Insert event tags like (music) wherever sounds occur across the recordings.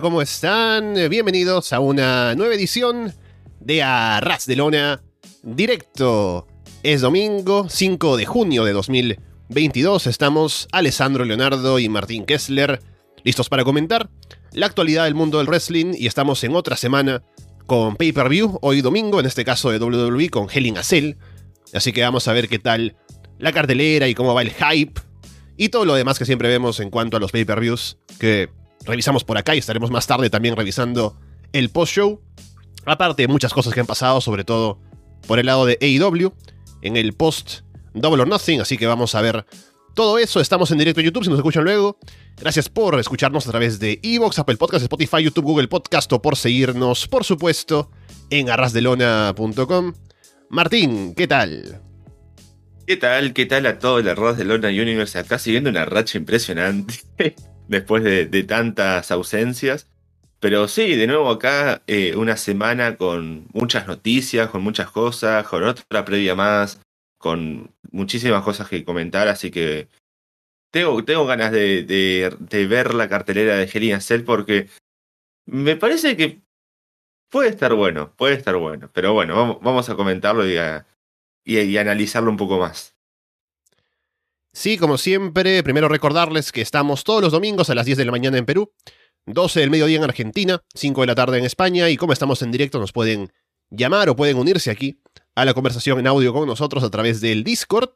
¿cómo están? Bienvenidos a una nueva edición de Arras de Lona directo. Es domingo 5 de junio de 2022. Estamos Alessandro Leonardo y Martín Kessler listos para comentar la actualidad del mundo del wrestling y estamos en otra semana con pay-per-view, hoy domingo, en este caso de WWE con Hell in a Cell. Así que vamos a ver qué tal la cartelera y cómo va el hype y todo lo demás que siempre vemos en cuanto a los pay-per-views que revisamos por acá y estaremos más tarde también revisando el post-show. Aparte de muchas cosas que han pasado, sobre todo por el lado de AEW, en el post Double or Nothing, así que vamos a ver todo eso. Estamos en directo en YouTube, si nos escuchan luego. Gracias por escucharnos a través de Evox, Apple Podcast, Spotify, YouTube, Google Podcast o por seguirnos, por supuesto, en arrasdelona.com. Martín, ¿qué tal? ¿Qué tal? ¿Qué tal a todo el Arras de Lona Universe? Acá siguiendo una racha impresionante después de, tantas ausencias. Pero sí, de nuevo acá eh, una semana con muchas noticias, con muchas cosas, con otra previa más, con muchísimas cosas que comentar, así que tengo, tengo ganas de, ver la cartelera de Helena Cell porque me parece que puede estar bueno, puede estar bueno, pero bueno, vamos, vamos a comentarlo y, y analizarlo un poco más. Sí, como siempre, primero recordarles que estamos todos los domingos a las 10 de la mañana en Perú, 12 del mediodía en Argentina, 5 de la tarde en España y como estamos en directo nos pueden llamar o pueden unirse aquí a la conversación en audio con nosotros a través del Discord,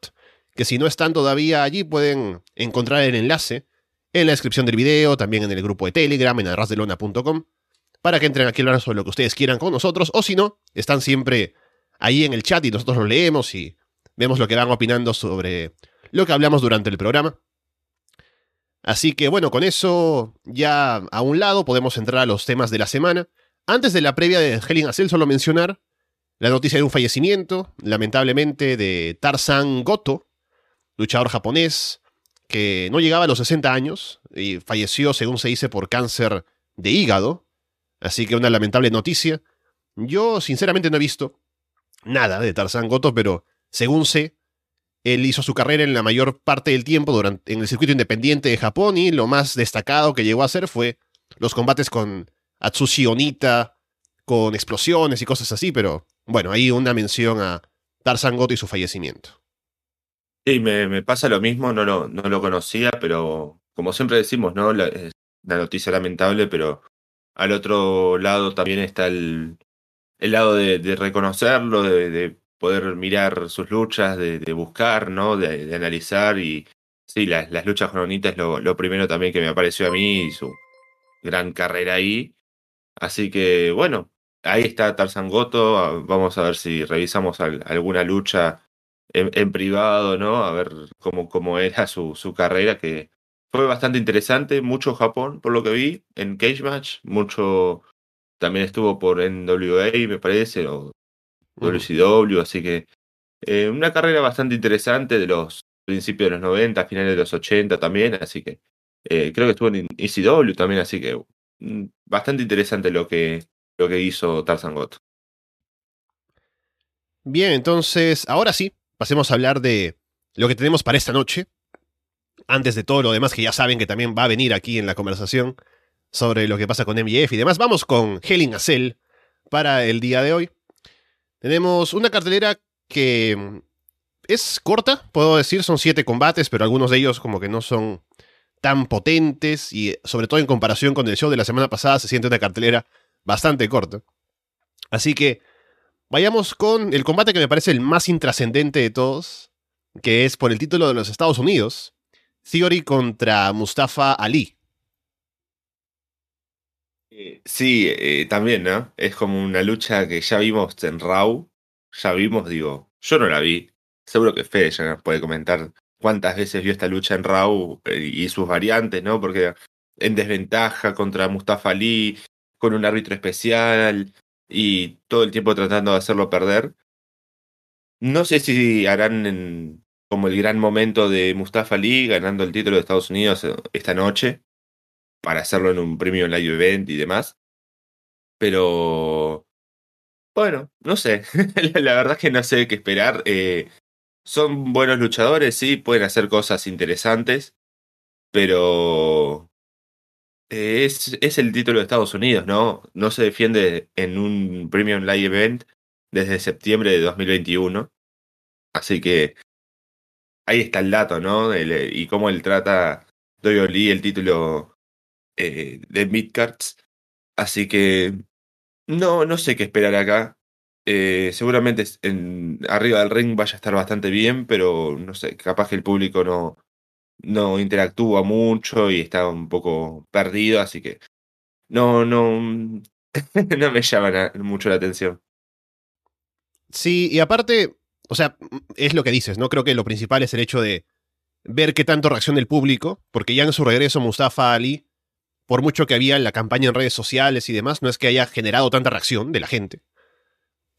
que si no están todavía allí pueden encontrar el enlace en la descripción del video, también en el grupo de Telegram, en arrasdelona.com, para que entren aquí a hablar sobre lo que ustedes quieran con nosotros, o si no, están siempre ahí en el chat y nosotros lo leemos y vemos lo que van opinando sobre lo que hablamos durante el programa. Así que bueno, con eso ya a un lado podemos entrar a los temas de la semana. Antes de la previa de Helen Acel, solo mencionar la noticia de un fallecimiento, lamentablemente, de Tarzan Goto, luchador japonés que no llegaba a los 60 años y falleció, según se dice, por cáncer de hígado. Así que una lamentable noticia. Yo, sinceramente, no he visto nada de Tarzan Goto, pero según sé, él hizo su carrera en la mayor parte del tiempo durante, en el circuito independiente de Japón y lo más destacado que llegó a hacer fue los combates con Atsushi Onita, con explosiones y cosas así, pero bueno, ahí una mención a Tarzan Goto y su fallecimiento. Sí, me, pasa lo mismo, no lo, no lo conocía, pero como siempre decimos, ¿no? La, la noticia lamentable, pero al otro lado también está el, el lado de, reconocerlo, de, poder mirar sus luchas, de, buscar, ¿no? De, analizar y sí, las, las luchas con Onita es lo, lo, primero también que me apareció a mí y su gran carrera ahí. Así que bueno, ahí está Tarzan Goto. Vamos a ver si revisamos alguna lucha en, privado, ¿no? A ver cómo, cómo era su, su carrera, que fue bastante interesante. Mucho Japón, por lo que vi, en Cage Match. Mucho también estuvo por NWA, me parece, o WCW, así que eh, una carrera bastante interesante de los principios de los 90, finales de los 80 también, así que eh, creo que estuvo en ECW también, así que mm, bastante interesante lo que, lo que hizo Tarzan God. Bien, entonces, ahora sí, pasemos a hablar de lo que tenemos para esta noche. Antes de todo lo demás que ya saben que también va a venir aquí en la conversación sobre lo que pasa con MJF y demás, vamos con Helen Cell para el día de hoy. Tenemos una cartelera que es corta, puedo decir, son siete combates, pero algunos de ellos como que no son tan potentes y sobre todo en comparación con el show de la semana pasada se siente una cartelera bastante corto. Así que vayamos con el combate que me parece el más intrascendente de todos, que es por el título de los Estados Unidos, Theory contra Mustafa Ali. Eh, sí, eh, también, ¿no? Es como una lucha que ya vimos en Raw, ya vimos, digo, yo no la vi, seguro que Fede ya nos puede comentar cuántas veces vio esta lucha en Raw eh, y sus variantes, ¿no? Porque en desventaja contra Mustafa Ali, con un árbitro especial y todo el tiempo tratando de hacerlo perder. No sé si harán como el gran momento de Mustafa Ali ganando el título de Estados Unidos esta noche para hacerlo en un premio live event y demás. Pero bueno, no sé. (laughs) la verdad es que no sé qué esperar. Eh, son buenos luchadores, sí, pueden hacer cosas interesantes, pero es, es el título de Estados Unidos, ¿no? No se defiende en un Premium Live Event desde septiembre de 2021. Así que ahí está el dato, ¿no? El- y cómo él trata WWE el título eh, de Midcards. Así que no, no sé qué esperar acá. Eh, seguramente en, arriba del ring vaya a estar bastante bien, pero no sé, capaz que el público no, no interactúa mucho y está un poco perdido, así que no, no, (laughs) no me llama mucho la atención. Sí, y aparte, o sea, es lo que dices, ¿no? Creo que lo principal es el hecho de ver qué tanto reacciona el público, porque ya en su regreso Mustafa Ali, por mucho que había en la campaña en redes sociales y demás, no es que haya generado tanta reacción de la gente.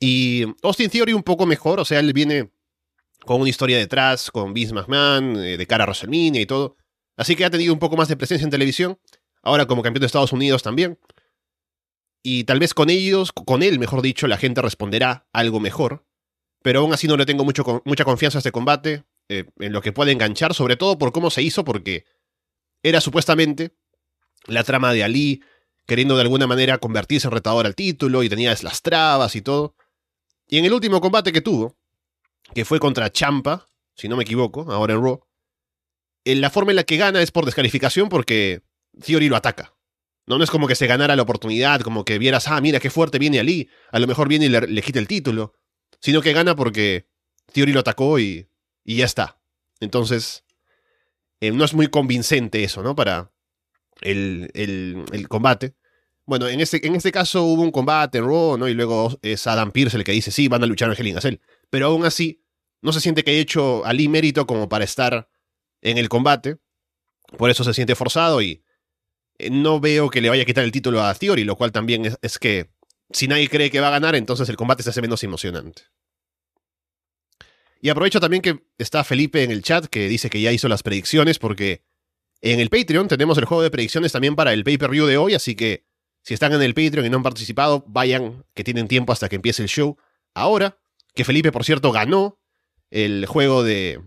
Y Austin Theory un poco mejor, o sea, él viene con una historia detrás, con Vince McMahon, eh, de cara a WrestleMania y todo. Así que ha tenido un poco más de presencia en televisión, ahora como campeón de Estados Unidos también. Y tal vez con ellos, con él, mejor dicho, la gente responderá algo mejor. Pero aún así no le tengo mucho, mucha confianza a este combate, eh, en lo que puede enganchar, sobre todo por cómo se hizo, porque era supuestamente la trama de Ali queriendo de alguna manera convertirse en retador al título y tenía las trabas y todo. Y en el último combate que tuvo, que fue contra Champa, si no me equivoco, ahora en Raw, en la forma en la que gana es por descalificación porque Theory lo ataca. No, no es como que se ganara la oportunidad, como que vieras, ah, mira qué fuerte viene Ali, a lo mejor viene y le, le quita el título, sino que gana porque Theory lo atacó y, y ya está. Entonces, eh, no es muy convincente eso, ¿no? Para el, el, combate. Bueno, en este, en este caso hubo un combate en Raw, ¿no? Y luego es Adam Pierce el que dice, sí, van a luchar en Hell in a Cell. Pero aún así, no se siente que haya hecho Ali mérito como para estar en el combate. Por eso se siente forzado y eh, no veo que le vaya a quitar el título a Theory, lo cual también es, es que si nadie cree que va a ganar, entonces el combate se hace menos emocionante. Y aprovecho también que está Felipe en el chat, que dice que ya hizo las predicciones, porque en el Patreon tenemos el juego de predicciones también para el pay-per-view de hoy, así que si están en el Patreon y no han participado, vayan, que tienen tiempo hasta que empiece el show. Ahora, que Felipe, por cierto, ganó el juego de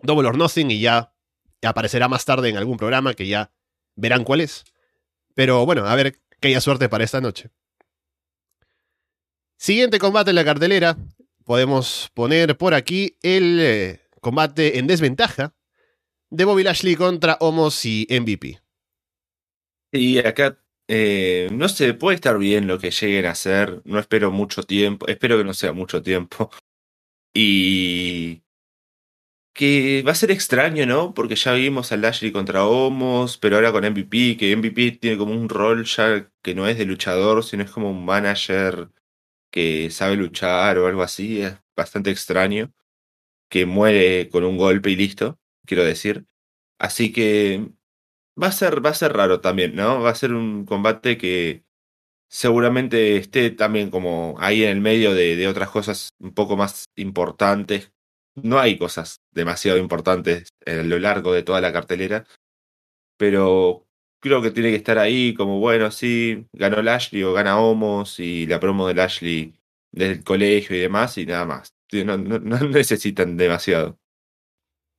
Double or Nothing y ya aparecerá más tarde en algún programa que ya verán cuál es. Pero bueno, a ver que haya suerte para esta noche. Siguiente combate en la cartelera. Podemos poner por aquí el eh, combate en desventaja de Bobby Lashley contra Homos y MVP. Y acá, eh, no sé, puede estar bien lo que lleguen a hacer. No espero mucho tiempo. Espero que no sea mucho tiempo. Y que va a ser extraño, ¿no? Porque ya vimos a Lashley contra Homos, pero ahora con MVP, que MVP tiene como un rol ya que no es de luchador, sino es como un manager que sabe luchar o algo así. Es bastante extraño. Que muere con un golpe y listo, quiero decir. Así que va a ser, va a ser raro también, ¿no? Va a ser un combate que seguramente esté también como ahí en el medio de, otras cosas un poco más importantes. No hay cosas demasiado importantes a lo largo de toda la cartelera, pero creo que tiene que estar ahí como, bueno, sí, ganó Lashley o gana Homos y la promo de Lashley desde el colegio y demás y nada más. No, (laughs) necesitan demasiado.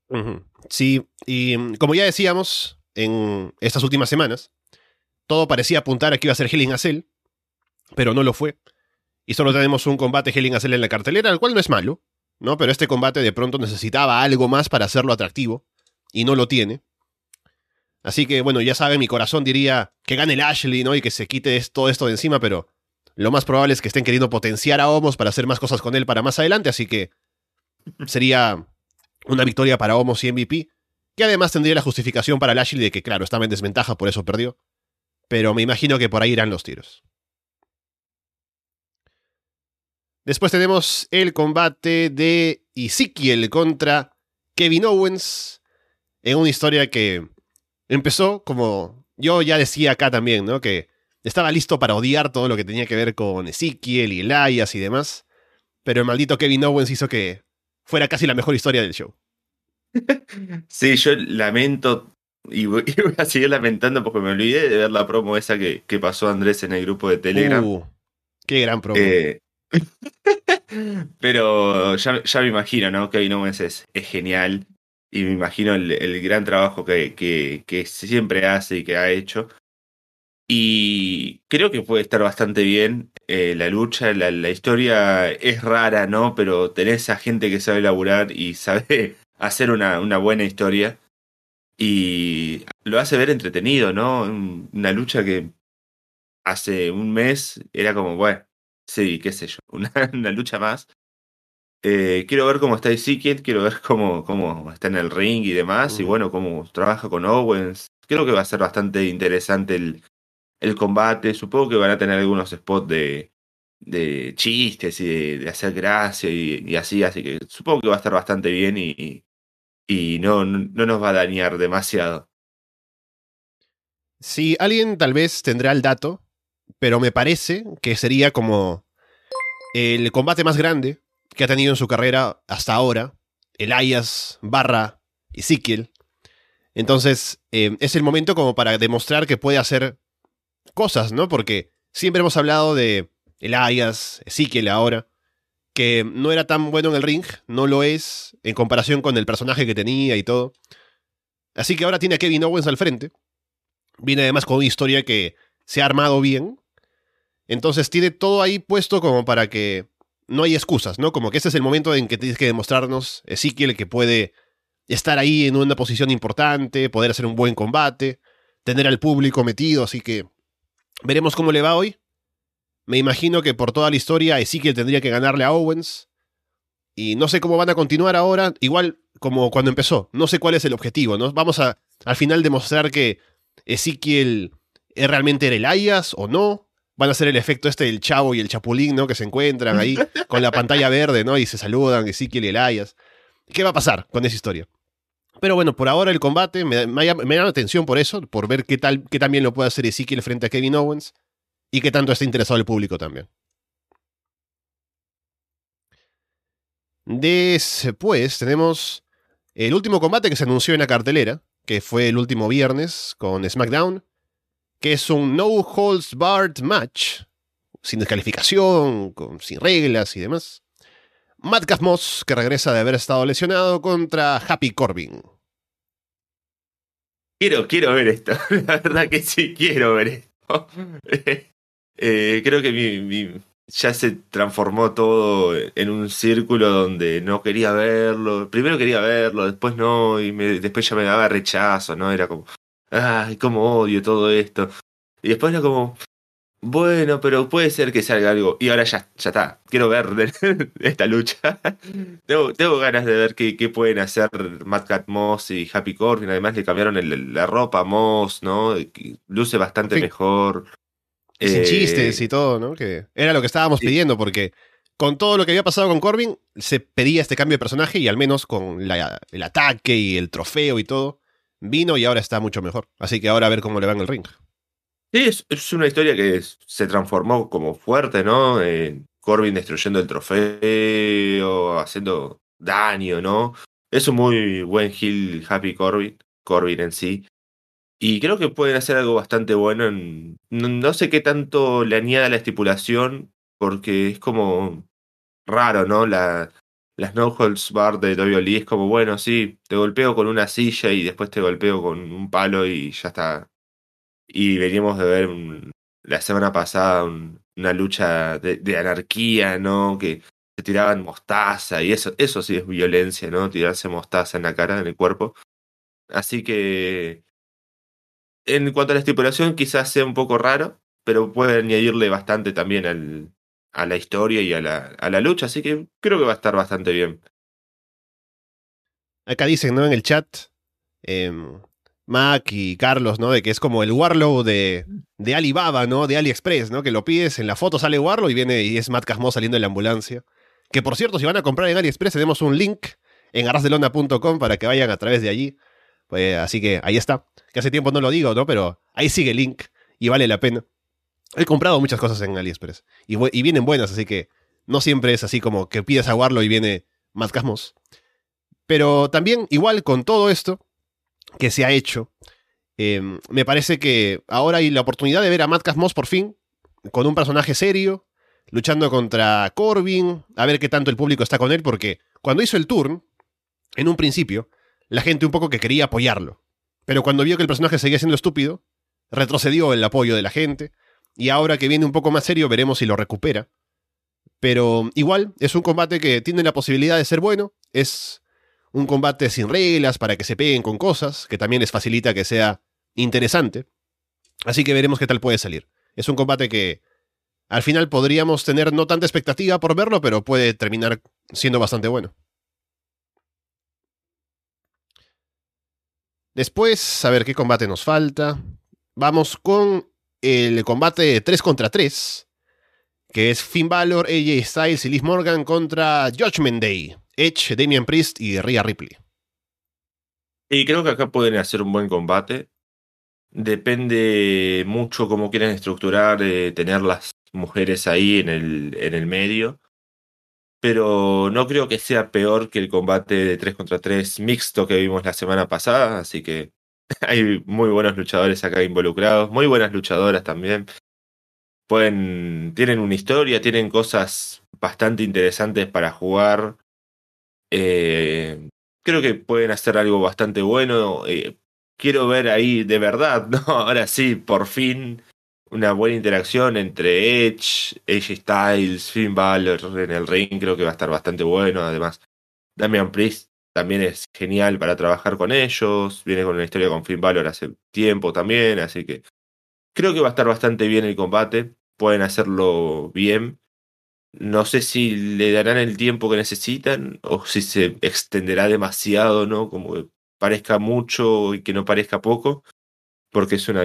Ujú. Sí, y mm, como ya decíamos en estas últimas semanas, todo parecía apuntar a que iba a ser Hell in a Cell, pero no lo fue. Y solo tenemos un combate Hell in a Cell en la cartelera, el cual no es malo, ¿no? Pero este combate de pronto necesitaba algo más para hacerlo atractivo, y no lo tiene. Así que, bueno, ya saben, mi corazón diría que gane el Ashley, ¿no? Y que se quite todo esto de encima, pero lo más probable es que estén queriendo potenciar a Homos para hacer más cosas con él para más adelante, así que sería una victoria para Homos y MVP, que además tendría la justificación para Lashley de que, claro, estaba en desventaja, por eso perdió. Pero me imagino que por ahí irán los tiros. Después tenemos el combate de Ezekiel contra Kevin Owens en una historia que empezó como yo ya decía acá también, ¿no? Que estaba listo para odiar todo lo que tenía que ver con Ezekiel y Elias y demás. Pero el maldito Kevin Owens hizo que fuera casi la mejor historia del show. (laughs) Sí, yo lamento y voy, (laughs) y voy a seguir lamentando porque me olvidé de ver la promo esa que, que pasó Andrés en el grupo de Telegram. Uh, qué gran promo. Eh, (laughs) pero ya, ya me imagino, ¿no? Kevin Owens es, es genial y me imagino el, el gran trabajo que, que, que siempre hace y que ha hecho. Y creo que puede estar bastante bien eh, la lucha. La, la, historia es rara, ¿no? Pero tenés a gente que sabe laburar y sabe (laughs) hacer una, una buena historia. Y lo hace ver entretenido, ¿no? Una lucha que hace un mes era como, bueno, sí, qué sé yo, (laughs) una, una lucha más. Eh, quiero ver cómo está Ezekiel, quiero ver cómo, cómo está en el ring y demás, y bueno, cómo trabaja con Owens. Creo que va a ser bastante interesante el, el combate. Supongo que van a tener algunos spots de, de chistes y de, hacer gracia y, y, así, así que supongo que va a estar bastante bien y, y no, no nos va a dañar demasiado. Si alguien tal vez tendrá el dato, pero me parece que sería como el combate más grande que ha tenido en su carrera hasta ahora, el Ayas barra Ezekiel. Entonces, eh, es el momento como para demostrar que puede hacer cosas, ¿no? Porque siempre hemos hablado de el Ayas, Ezekiel ahora, que no era tan bueno en el ring, no lo es en comparación con el personaje que tenía y todo. Así que ahora tiene a Kevin Owens al frente. Viene además con una historia que se ha armado bien. Entonces tiene todo ahí puesto como para que no hay excusas, ¿no? Como que ese es el momento en que tienes que demostrarnos Ezequiel que puede estar ahí en una posición importante, poder hacer un buen combate, tener al público metido, así que veremos cómo le va hoy. Me imagino que por toda la historia Ezekiel tendría que ganarle a Owens. Y no sé cómo van a continuar ahora, igual como cuando empezó. No sé cuál es el objetivo, ¿no? Vamos a al final demostrar que Ezequiel realmente era Elias o no. Van a hacer el efecto este del chavo y el chapulín, ¿no? Que se encuentran ahí (laughs) con la pantalla verde, ¿no? Y se saludan, Ezequiel y Elias. ¿Qué va a pasar con esa historia? Pero bueno, por ahora el combate me, me, me llama atención por eso, por ver qué tal, también lo puede hacer Ezequiel frente a Kevin Owens y qué tanto está interesado el público también. Después tenemos el último combate que se anunció en la cartelera, que fue el último viernes con SmackDown, que es un No Holds Barred match, sin descalificación, con, sin reglas y demás. Matt Moss, que regresa de haber estado lesionado, contra Happy Corbin. Quiero, quiero ver esto. (laughs) La verdad que sí, quiero ver esto. (laughs) Eh, creo que mi, ya se transformó todo en un círculo donde no quería verlo. Primero quería verlo, después no, y después ya me daba rechazo, ¿no? Era como, ay, cómo odio todo esto. Y después era como, bueno, pero puede ser que salga algo. Y ahora ya, ya está. Quiero ver (laughs) esta lucha. (laughs) tengo, tengo, ganas de ver qué, qué, pueden hacer Matt Cat Moss y Happy Corbin. Además le cambiaron el, la ropa a Moss, ¿no? Luce bastante sí. mejor. Sin eh, chistes y todo, ¿no? Que era lo que estábamos sí. pidiendo, porque con todo lo que había pasado con Corbin, se pedía este cambio de personaje y al menos con la, el ataque y el trofeo y todo, vino y ahora está mucho mejor. Así que ahora a ver cómo le va en el ring. Sí, es, es una historia que se transformó como fuerte, ¿no? Eh, Corbin destruyendo el trofeo, haciendo daño, ¿no? Es un muy buen heel Happy Corbin, Corbin en sí. Y creo que pueden hacer algo bastante bueno. En, no, sé qué tanto le añada la estipulación, porque es como raro, ¿no? La, las no holds bar de WWE es como, bueno, sí, te golpeo con una silla y después te golpeo con un palo y ya está. Y veníamos de ver la semana pasada un, una lucha de, anarquía, ¿no? Que se tiraban mostaza y eso, eso sí es violencia, ¿no? Tirarse mostaza en la cara, en el cuerpo. Así que en cuanto a la estipulación, quizás sea un poco raro, pero puede añadirle bastante también al, a la historia y a la, a la lucha, así que creo que va a estar bastante bien. Acá dicen, ¿no? En el chat, eh, Mac y Carlos, ¿no? De que es como el Warlow de, de Alibaba, ¿no? De AliExpress, ¿no? Que lo pides, en la foto sale Warlow y viene y es Matt Casmo saliendo de la ambulancia. Que por cierto, si van a comprar en AliExpress, tenemos un link en arrasdelona.com para que vayan a través de allí. Pues, así que ahí está. Que hace tiempo no lo digo, ¿no? Pero ahí sigue el link y vale la pena. He comprado muchas cosas en AliExpress y, y vienen buenas, así que no siempre es así como que pides a Warlow y viene Matt Casmos. Pero también, igual con todo esto que se ha hecho, eh, me parece que ahora hay la oportunidad de ver a Matt Casmos por fin con un personaje serio, luchando contra Corbin, a ver qué tanto el público está con él, porque cuando hizo el turn, en un principio, la gente un poco que quería apoyarlo. Pero cuando vio que el personaje seguía siendo estúpido, retrocedió el apoyo de la gente. Y ahora que viene un poco más serio, veremos si lo recupera. Pero igual, es un combate que tiene la posibilidad de ser bueno. Es un combate sin reglas para que se peguen con cosas, que también les facilita que sea interesante. Así que veremos qué tal puede salir. Es un combate que al final podríamos tener no tanta expectativa por verlo, pero puede terminar siendo bastante bueno. Después, a ver qué combate nos falta. Vamos con el combate 3 contra 3, que es Finn Balor, AJ Styles y Liz Morgan contra Judgment Day, Edge, Damian Priest y Rhea Ripley. Y creo que acá pueden hacer un buen combate. Depende mucho cómo quieren estructurar, eh, tener las mujeres ahí en el, en el medio. Pero no creo que sea peor que el combate de 3 contra 3 mixto que vimos la semana pasada. Así que (laughs) hay muy buenos luchadores acá involucrados, muy buenas luchadoras también. Pueden, tienen una historia, tienen cosas bastante interesantes para jugar. Eh, creo que pueden hacer algo bastante bueno. Eh, quiero ver ahí de verdad, (laughs) ¿no? Ahora sí, por fin, una buena interacción entre Edge, AJ Styles, Finn Balor en el ring. Creo que va a estar bastante bueno. Además, Damian Priest también es genial para trabajar con ellos. Viene con una historia con Finn Balor hace tiempo también. Así que creo que va a estar bastante bien el combate. Pueden hacerlo bien. No sé si le darán el tiempo que necesitan o si se extenderá demasiado, ¿no? Como que parezca mucho y que no parezca poco, porque es una,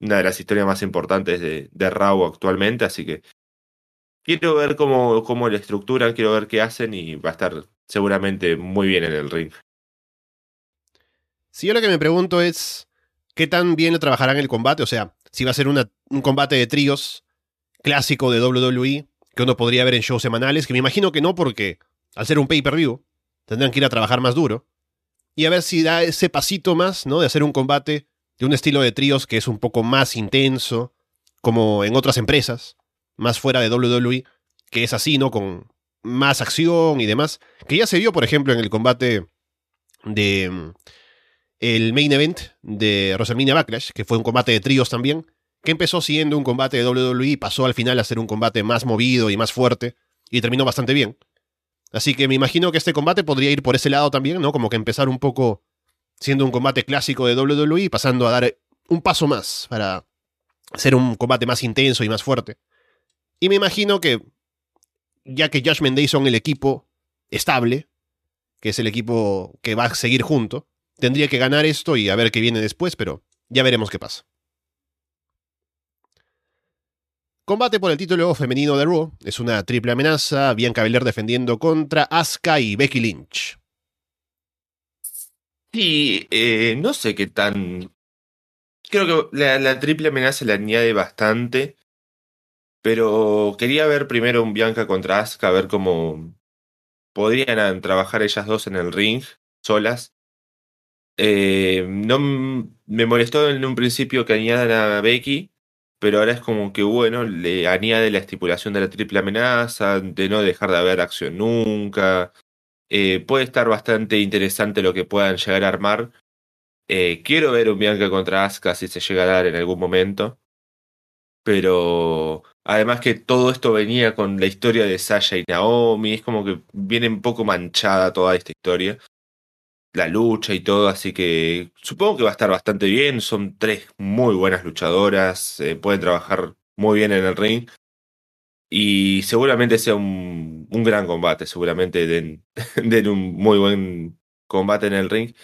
una de las historias más importantes de, de Raw actualmente, así que quiero ver cómo, cómo la estructuran, quiero ver qué hacen y va a estar seguramente muy bien en el ring. Si yo lo que me pregunto es, ¿qué tan bien lo trabajarán el combate? O sea, si va a ser un combate de tríos clásico de WWE, que uno podría ver en shows semanales, que me imagino que no porque al ser un pay-per-view tendrán que ir a trabajar más duro. Y a ver si da ese pasito más, ¿no? De hacer un combate de un estilo de tríos que es un poco más intenso, como en otras empresas, más fuera de WWE, que es así, ¿no? Con más acción y demás. Que ya se vio, por ejemplo, en el combate de mm, el main event de WrestleMania Backlash, que fue un combate de tríos también, que empezó siendo un combate de WWE pasó al final a ser un combate más movido y más fuerte, y terminó bastante bien. Así que me imagino que este combate podría ir por ese lado también, ¿no? Como que empezar un poco siendo un combate clásico de WWE pasando a dar un paso más para ser un combate más intenso y más fuerte. Y me imagino que, ya que Judgment Day son el equipo estable, que es el equipo que va a seguir junto, tendría que ganar esto y a ver qué viene después, pero ya veremos qué pasa. Combate por el título femenino de Raw. Es una triple amenaza. Bianca Belair defendiendo contra Asuka y Becky Lynch. Sí, eh, no sé qué tan. Creo que la, la, triple amenaza le añade bastante. Pero quería ver primero un Bianca contra Asuka, a ver cómo podrían trabajar ellas dos en el ring, solas. Eh, no me molestó en un principio que añadan a Becky, pero ahora es como que, bueno, le añade la estipulación de la triple amenaza, de no dejar de haber acción nunca. Eh, puede estar bastante interesante lo que puedan llegar a armar. Eh, quiero ver un Bianca contra Asuka si se llega a dar en algún momento. Pero además que todo esto venía con la historia de Sasha y Naomi, es como que viene un poco manchada toda esta historia la lucha y todo, así que supongo que va a estar bastante bien. Son tres muy buenas luchadoras, eh, pueden trabajar muy bien en el ring y seguramente sea un, un gran combate, seguramente den, (laughs) den, un muy buen combate en el ring.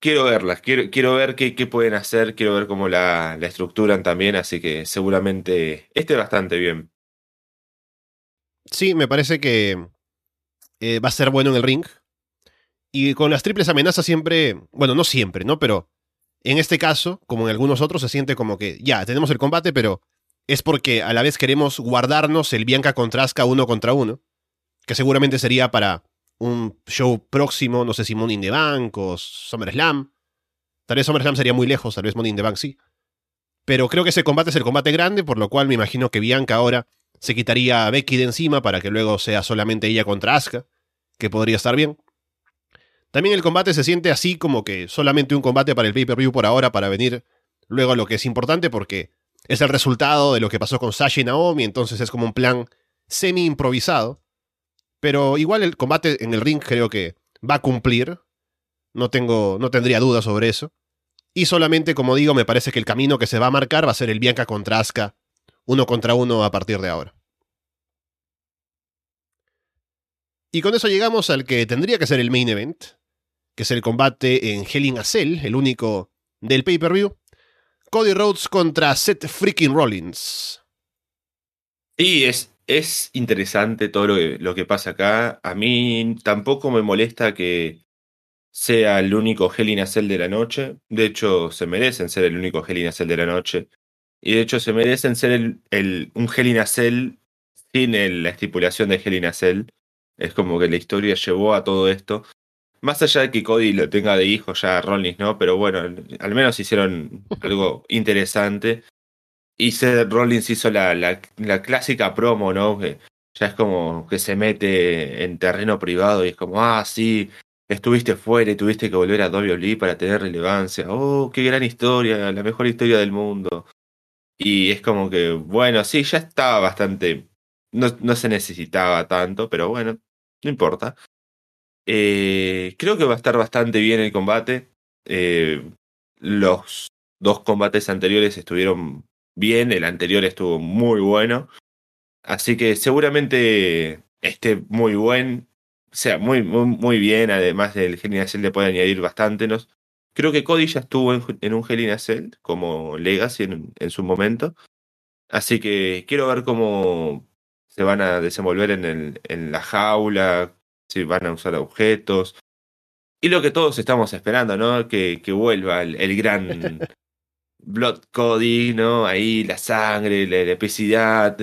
Quiero verlas, quiero, quiero ver qué, qué pueden hacer, quiero ver cómo la, estructuran también, así que seguramente esté bastante bien. Sí, me parece que eh, va a ser bueno en el ring. Y con las triples amenazas siempre, bueno, no siempre, ¿no? Pero en este caso, como en algunos otros, se siente como que ya, tenemos el combate, pero es porque a la vez queremos guardarnos el Bianca contra Asuka uno contra uno, que seguramente sería para un show próximo, no sé si Money in the Bank o SummerSlam. Tal vez SummerSlam sería muy lejos, tal vez Money in the Bank sí. Pero creo que ese combate es el combate grande, por lo cual me imagino que Bianca ahora se quitaría a Becky de encima para que luego sea solamente ella contra Asuka, que podría estar bien. También el combate se siente así como que solamente un combate para el pay-per-view por ahora para venir luego lo que es importante porque es el resultado de lo que pasó con Sasha y Naomi, entonces es como un plan semi improvisado. Pero igual el combate en el ring creo que va a cumplir. No tengo, no tendría dudas sobre eso. Y solamente, como digo, me parece que el camino que se va a marcar va a ser el Bianca contra Asuka, uno contra uno a partir de ahora. Y con eso llegamos al que tendría que ser el main event, que es el combate en Hell in a Cell, el único del pay-per-view. Cody Rhodes contra Seth freaking Rollins. Y es, es interesante todo lo que, lo que pasa acá. A mí tampoco me molesta que sea el único Hell in a Cell de la noche. De hecho, se merecen ser el único Hell in a Cell de la noche. Y de hecho, se merecen ser el, el, un Hell in a Cell sin la estipulación de Hell in a Cell. Es como que la historia llevó a todo esto. Más allá de que Cody lo tenga de hijo ya Rollins, ¿no? Pero bueno, al menos hicieron algo (laughs) interesante. Y Seth Rollins hizo la, la, la, clásica promo, ¿no? Que ya es como que se mete en terreno privado y es como, ah, sí, estuviste fuera y tuviste que volver a WWE para tener relevancia. Oh, qué gran historia, la mejor historia del mundo. Y es como que, bueno, sí, ya estaba bastante. No, no se necesitaba tanto, pero bueno, no importa. Eh, creo que va a estar bastante bien el combate. Eh, los dos combates anteriores estuvieron bien, el anterior estuvo muy bueno. Así que seguramente esté muy buen. O sea, muy, muy, bien. Además del Hell Cell le puede añadir bastante. Creo que Cody ya estuvo en, en un Hell Cell como Legacy en, en su momento. Así que quiero ver cómo se van a desenvolver en, el, en la jaula, si van a usar objetos. Y lo que todos estamos esperando, ¿no? Que, que vuelva el, el gran (laughs) Blood Cody, ¿no? Ahí la sangre, la, epicidad,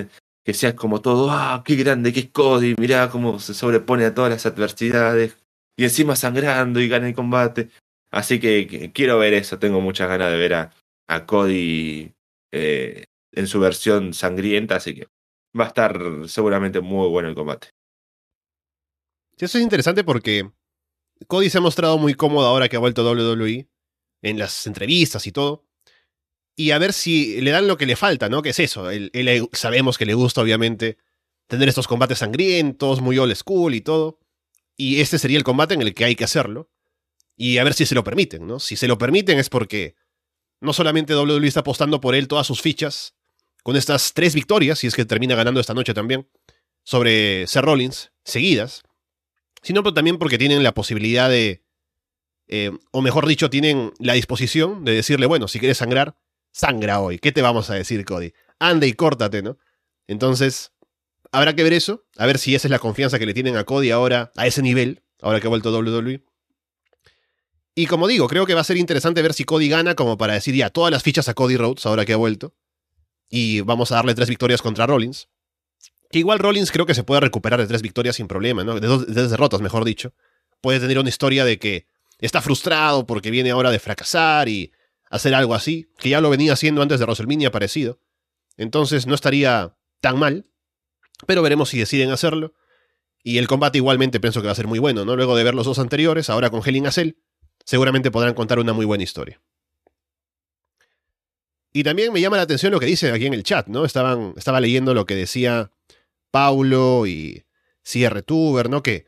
que sea como todo, ¡ah, qué grande que es Cody! Mirá cómo se sobrepone a todas las adversidades. Y encima sangrando y gana el combate. Así que, que quiero ver eso, tengo muchas ganas de ver a, a Cody eh, en su versión sangrienta, así que va a estar seguramente muy bueno el combate. Sí, eso es interesante porque Cody se ha mostrado muy cómodo ahora que ha vuelto a WWE en las entrevistas y todo. Y a ver si le dan lo que le falta, ¿no? Que es eso. Él, sabemos que le gusta, obviamente, tener estos combates sangrientos, muy old school y todo. Y este sería el combate en el que hay que hacerlo. Y a ver si se lo permiten, ¿no? Si se lo permiten es porque no solamente WWE está apostando por él todas sus fichas, con estas tres victorias, si es que termina ganando esta noche también, sobre Seth Rollins, seguidas, sino también porque tienen la posibilidad de, eh, o mejor dicho, tienen la disposición de decirle, bueno, si quieres sangrar, sangra hoy. ¿Qué te vamos a decir, Cody? Ande y córtate, ¿no? Entonces, habrá que ver eso, a ver si esa es la confianza que le tienen a Cody ahora, a ese nivel, ahora que ha vuelto WWE. Y como digo, creo que va a ser interesante ver si Cody gana como para decir ya todas las fichas a Cody Rhodes ahora que ha vuelto. Y vamos a darle tres victorias contra Rollins. Que igual Rollins creo que se puede recuperar de tres victorias sin problema, ¿no? De, dos, de tres derrotas, mejor dicho. Puede tener una historia de que está frustrado porque viene ahora de fracasar y hacer algo así, que ya lo venía haciendo antes de WrestleMania parecido. Entonces no estaría tan mal, pero veremos si deciden hacerlo. Y el combate igualmente pienso que va a ser muy bueno, ¿no? Luego de ver los dos anteriores, ahora con Hell in a Cell, seguramente podrán contar una muy buena historia. Y también me llama la atención lo que dicen aquí en el chat, ¿no? Estaban, estaba leyendo lo que decía Paulo y CR Tuber, ¿no? Que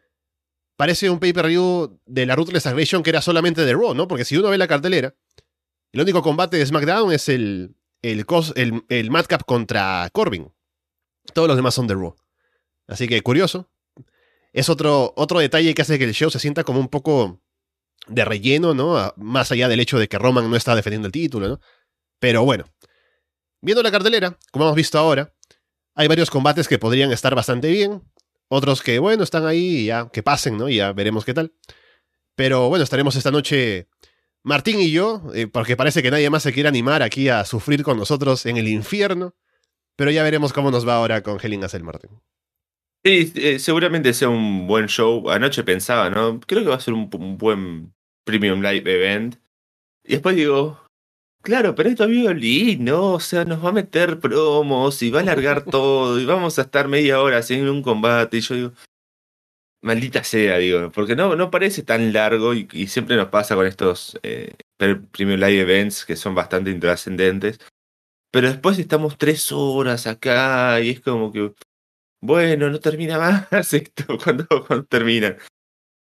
parece un pay-per-view de la Ruthless Aggression que era solamente de Raw, ¿no? Porque si uno ve la cartelera, el único combate de SmackDown es el, el, el, Madcap contra Corbin. Todos los demás son de Raw. Así que curioso. Es otro, otro detalle que hace que el show se sienta como un poco de relleno, ¿no? Más allá del hecho de que Roman no está defendiendo el título, ¿no? Pero bueno, viendo la cartelera, como hemos visto ahora, hay varios combates que podrían estar bastante bien, otros que, bueno, están ahí y ya que pasen, ¿no? Y ya veremos qué tal. Pero bueno, estaremos esta noche Martín y yo, eh, porque parece que nadie más se quiere animar aquí a sufrir con nosotros en el infierno. Pero ya veremos cómo nos va ahora con Helen Hassel Martín. Sí, eh, seguramente sea un buen show. Anoche pensaba, ¿no? Creo que va a ser un, un buen Premium Live Event. Y después digo, Claro, pero esto es violín, ¿no? O sea, nos va a meter promos y va a alargar (laughs) todo y vamos a estar media hora sin un combate. Y yo digo, Maldita sea, digo, porque no, no parece tan largo y, siempre nos pasa con estos eh, Premium Live Events que son bastante intrascendentes. Pero después estamos tres horas acá y es como que, bueno, no termina (laughs) más esto cuando, cuando termina.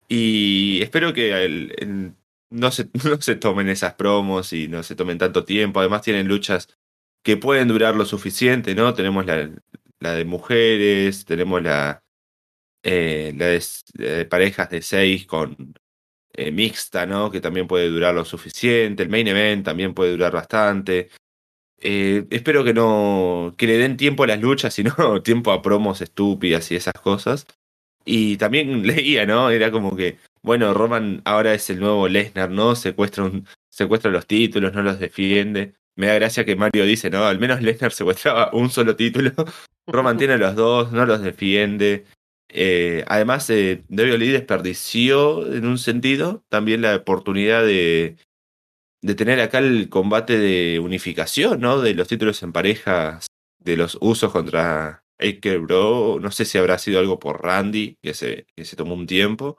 Y espero que el, no, se, (laughs) no se tomen esas promos y no se tomen tanto tiempo. Además tienen luchas que pueden durar lo suficiente, ¿no? Tenemos la, la de mujeres, tenemos la, eh, de, parejas de seis con eh, mixta, ¿no? Que también puede durar lo suficiente. El main event también puede durar bastante. Eh, espero que no. que le den tiempo a las luchas (laughs) y no tiempo a promos estúpidas y esas cosas. Y también (laughs) leía, ¿no? Era como que, bueno, Roman ahora es el nuevo Lesnar, ¿no? Secuestra, un, secuestra los títulos, no los defiende. Me da gracia que Mario dice, no, al menos Lesnar (laughs) secuestraba un solo título. (laughs) Roman tiene los dos, no los defiende. Eh, además, eh, WWE desperdició en un sentido también la oportunidad de, de tener acá el combate de unificación, ¿no? De los títulos en parejas, de los usos contra Aker Bro. No sé si habrá sido algo por Randy, que se, que se tomó un tiempo.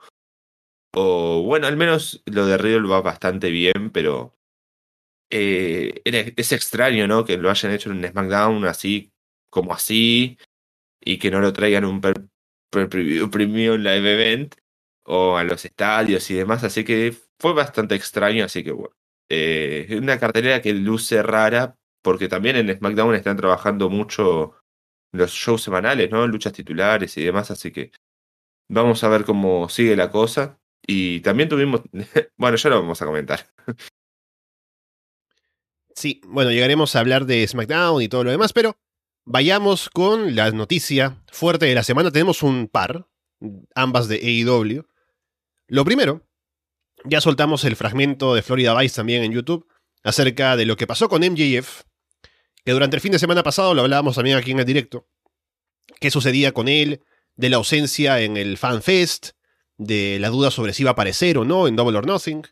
O bueno, al menos lo de Riddle va bastante bien, pero eh, es extraño, ¿no? Que lo hayan hecho en un SmackDown así, como así, y que no lo traigan un Premium Live Event o a los estadios y demás, así que fue bastante extraño, así que bueno. Eh, una cartelera que luce rara, porque también en SmackDown están trabajando mucho los shows semanales, ¿no? Luchas titulares y demás, así que vamos a ver cómo sigue la cosa. Y también tuvimos, (laughs) bueno, ya lo vamos a comentar. Sí, bueno, llegaremos a hablar de SmackDown y todo lo demás, pero Vayamos con la noticia fuerte de la semana. Tenemos un par, ambas de AEW. Lo primero, ya soltamos el fragmento de Florida Vice también en YouTube acerca de lo que pasó con MJF, que durante el fin de semana pasado lo hablábamos también aquí en el directo. ¿Qué sucedía con él? De la ausencia en el Fan Fest, de la duda sobre si iba a aparecer o no en Double or Nothing.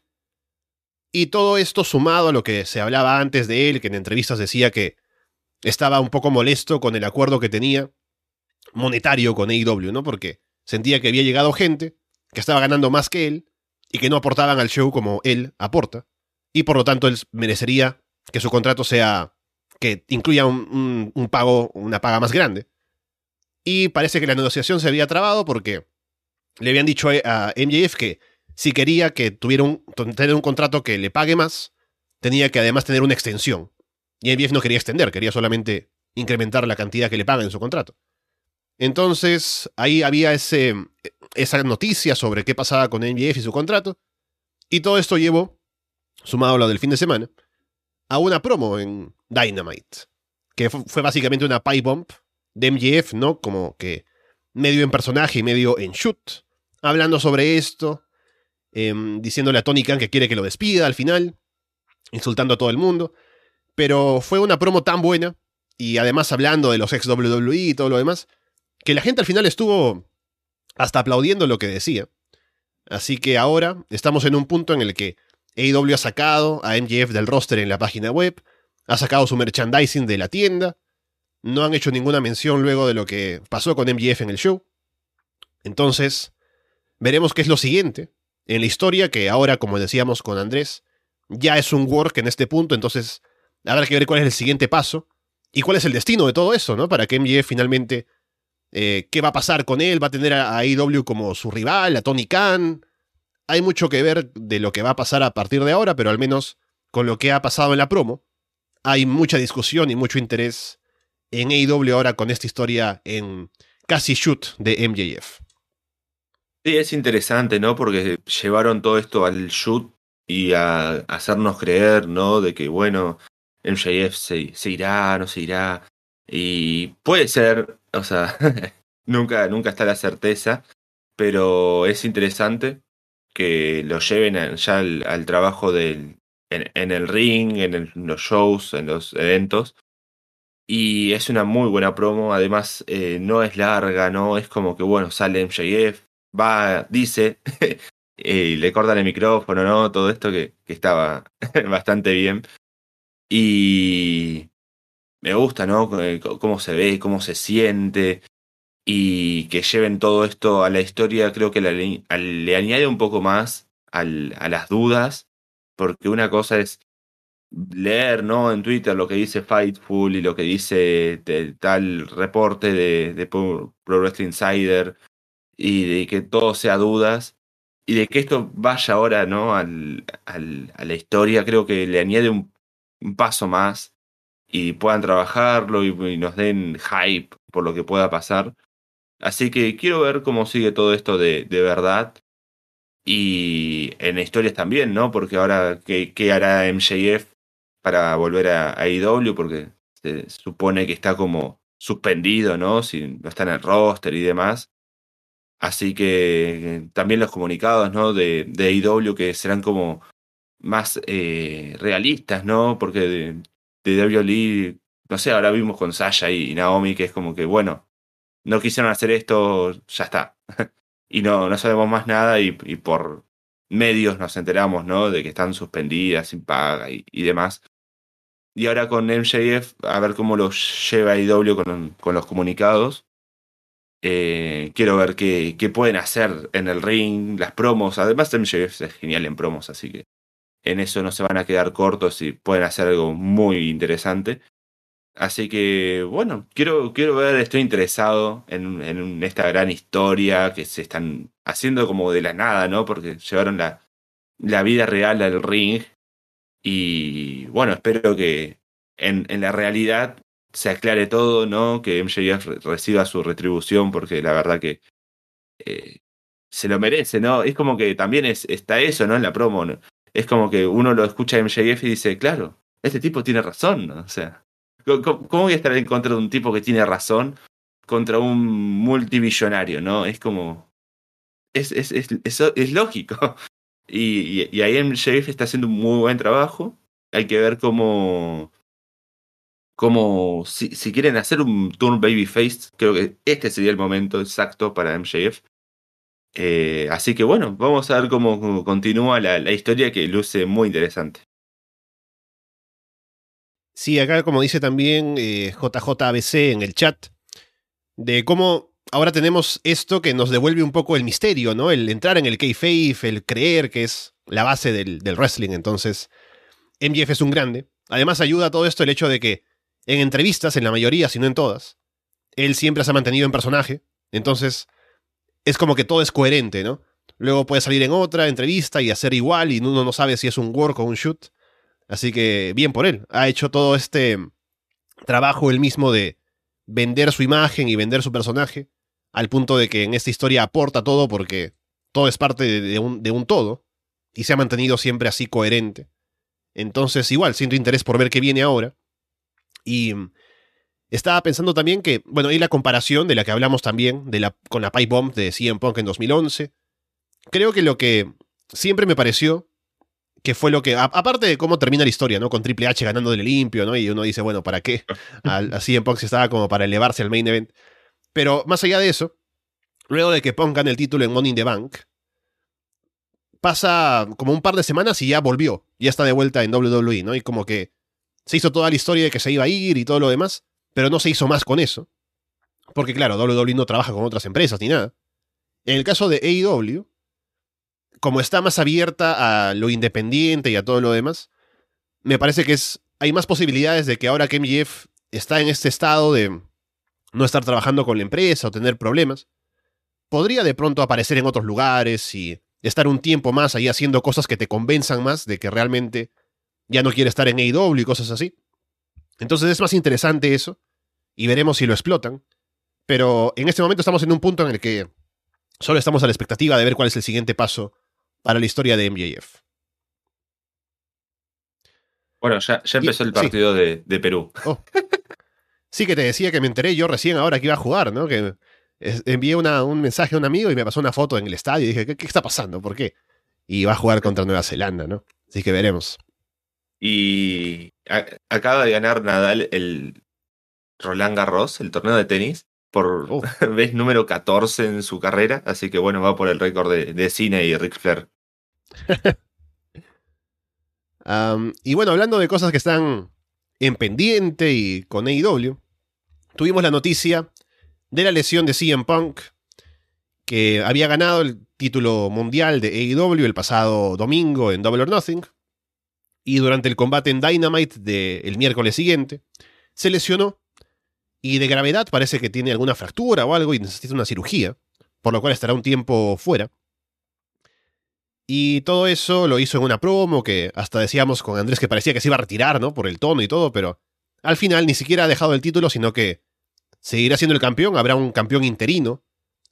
Y todo esto sumado a lo que se hablaba antes de él, que en entrevistas decía que estaba un poco molesto con el acuerdo que tenía monetario con AEW, ¿no? Porque sentía que había llegado gente que estaba ganando más que él y que no aportaban al show como él aporta. Y por lo tanto él merecería que su contrato sea que incluya un, pago, una paga más grande. Y parece que la negociación se había trabado porque le habían dicho a MJF que si quería que tuviera un, tener un contrato que le pague más, tenía que además tener una extensión. Y MJF no quería extender, quería solamente incrementar la cantidad que le pagan en su contrato. Entonces, ahí había ese, esa noticia sobre qué pasaba con MJF y su contrato. Y todo esto llevó, sumado a lo del fin de semana, a una promo en Dynamite. Que fue básicamente una pipe bump de MJF, ¿no? Como que medio en personaje y medio en shoot. Hablando sobre esto. Em, diciéndole a Tony Khan que quiere que lo despida al final. Insultando a todo el mundo. Pero fue una promo tan buena, y además hablando de los ex WWE y todo lo demás, que la gente al final estuvo hasta aplaudiendo lo que decía. Así que ahora estamos en un punto en el que AEW ha sacado a MJF del roster en la página web, ha sacado su merchandising de la tienda, no han hecho ninguna mención luego de lo que pasó con MJF en el show. Entonces, veremos qué es lo siguiente en la historia, que ahora, como decíamos con Andrés, ya es un work en este punto, entonces Habrá que ver cuál es el siguiente paso y cuál es el destino de todo eso, ¿no? Para que MJF finalmente. Eh, ¿Qué va a pasar con él? ¿Va a tener a AEW como su rival, a Tony Khan? Hay mucho que ver de lo que va a pasar a partir de ahora, pero al menos con lo que ha pasado en la promo, hay mucha discusión y mucho interés en AEW ahora con esta historia en casi shoot de MJF. Sí, es interesante, ¿no? Porque llevaron todo esto al shoot y a hacernos creer, ¿no? De que, bueno, MJF se, irá, no se irá. Y puede ser, o sea, (laughs) nunca, nunca está la certeza, pero es interesante que lo lleven ya al, trabajo del, en, el ring, en, los shows, en los eventos. Y es una muy buena promo, además eh, no es larga, no es como que, bueno, sale MJF, va, dice, (laughs) y le cortan el micrófono, ¿no? Todo esto que, que estaba (laughs) bastante bien. Y me gusta, ¿no? Cómo se ve, cómo se siente. y que lleven todo esto a la historia, creo que le, añade un poco más a las dudas, porque una cosa es leer ¿no? en Twitter lo que dice Fightful y lo que dice tal reporte de, de Pro Wrestling Insider y de que todo sea dudas y de que esto vaya ahora ¿no? al, al, a la historia, creo que le añade un, paso más y puedan trabajarlo y, nos den hype por lo que pueda pasar. Así que quiero ver cómo sigue todo esto de, de verdad. Y en historias también, ¿no? Porque ahora, ¿qué, qué hará MJF para volver a, a IW? Porque se supone que está como suspendido, ¿no? Si no está en el roster y demás. Así que también los comunicados, ¿no? De, de IW que serán como más eh, realistas, ¿no? Porque de, de WWE, no sé, ahora vimos con Sasha y Naomi que es como que, bueno, no quisieron hacer esto, ya está. (laughs) y no, no sabemos más nada y, por medios nos enteramos, ¿no? De que están suspendidas, sin paga y, demás. Y ahora con MJF, a ver cómo lo lleva IW con, con los comunicados. Eh, quiero ver qué, pueden hacer en el ring, las promos. Además, MJF es genial en promos, así que en eso no se van a quedar cortos y pueden hacer algo muy interesante. Así que, bueno, quiero, quiero ver, estoy interesado en, esta gran historia que se están haciendo como de la nada, ¿no? Porque llevaron la, la vida real al ring. Y bueno, espero que en la realidad se aclare todo, ¿no? Que MJF reciba su retribución, porque la verdad que eh, se lo merece, ¿no? Es como que también es, está eso, ¿no? En la promo, ¿no? es como que uno lo escucha a MJF y dice, claro, este tipo tiene razón, ¿no? O sea, ¿cómo, ¿cómo, voy a estar en contra de un tipo que tiene razón contra un multibillonario, ¿no? Es como... Es, es, es, es, es lógico. (laughs) Y, y, y, ahí MJF está haciendo un muy buen trabajo. Hay que ver cómo... cómo si, quieren hacer un turn babyface, creo que este sería el momento exacto para MJF. Eh, así que bueno, vamos a ver cómo, continúa la, la, historia que luce muy interesante. Sí, acá como dice también eh, JJABC en el chat, de cómo ahora tenemos esto que nos devuelve un poco el misterio, ¿no? El entrar en el kayfabe, el creer que es la base del, del wrestling. Entonces, MJF es un grande. Además ayuda a todo esto el hecho de que en entrevistas, en la mayoría, si no en todas, él siempre se ha mantenido en personaje. Entonces, es como que todo es coherente, ¿no? Luego puede salir en otra entrevista y hacer igual y uno no sabe si es un work o un shoot. Así que bien por él. Ha hecho todo este trabajo él mismo de vender su imagen y vender su personaje al punto de que en esta historia aporta todo porque todo es parte de, un, de un todo y se ha mantenido siempre así coherente. Entonces igual siento interés por ver qué viene ahora. Y estaba pensando también que, bueno, hay la comparación de la que hablamos también de la, con la Pipe Bomb de CM Punk en 2011. Creo que lo que siempre me pareció que fue lo que, a, aparte de cómo termina la historia, ¿no? Con Triple H ganando de limpio, ¿no? Y uno dice, bueno, ¿para qué? A, a CM Punk se estaba como para elevarse al main event. Pero más allá de eso, luego de que Punk gane el título en Money in the Bank, pasa como un par de semanas y ya volvió. Ya está de vuelta en WWE, ¿no? Y como que se hizo toda la historia de que se iba a ir y todo lo demás pero no se hizo más con eso. Porque claro, WWE no trabaja con otras empresas ni nada. En el caso de AEW, como está más abierta a lo independiente y a todo lo demás, me parece que es hay más posibilidades de que ahora que MJF está en este estado de no estar trabajando con la empresa o tener problemas, podría de pronto aparecer en otros lugares y estar un tiempo más ahí haciendo cosas que te convenzan más de que realmente ya no quiere estar en AEW y cosas así. Entonces es más interesante eso y veremos si lo explotan. Pero en este momento estamos en un punto en el que solo estamos a la expectativa de ver cuál es el siguiente paso para la historia de MJF. Bueno, ya, ya empezó y, el partido sí. de, de, Perú. Oh. Sí, que te decía que me enteré yo recién ahora que iba a jugar, ¿no? Que envié una, un mensaje a un amigo y me pasó una foto en el estadio y dije, ¿qué, qué está pasando? ¿Por qué? Y va a jugar contra Nueva Zelanda, ¿no? Así que veremos. Y a, acaba de ganar Nadal el, Roland Garros, el torneo de tenis, por uh. (laughs) vez número 14 en su carrera, así que bueno, va por el récord de, de cine y Ric Flair. (laughs) um, y bueno, hablando de cosas que están en pendiente y con AEW, tuvimos la noticia de la lesión de CM Punk, que había ganado el título mundial de AEW el pasado domingo en Double or Nothing, y durante el combate en Dynamite del miércoles siguiente, se lesionó y de gravedad parece que tiene alguna fractura o algo y necesita una cirugía, por lo cual estará un tiempo fuera. Y todo eso lo hizo en una promo que hasta decíamos con Andrés que parecía que se iba a retirar, ¿no? Por el tono y todo, pero al final ni siquiera ha dejado el título, sino que seguirá siendo el campeón, habrá un campeón interino,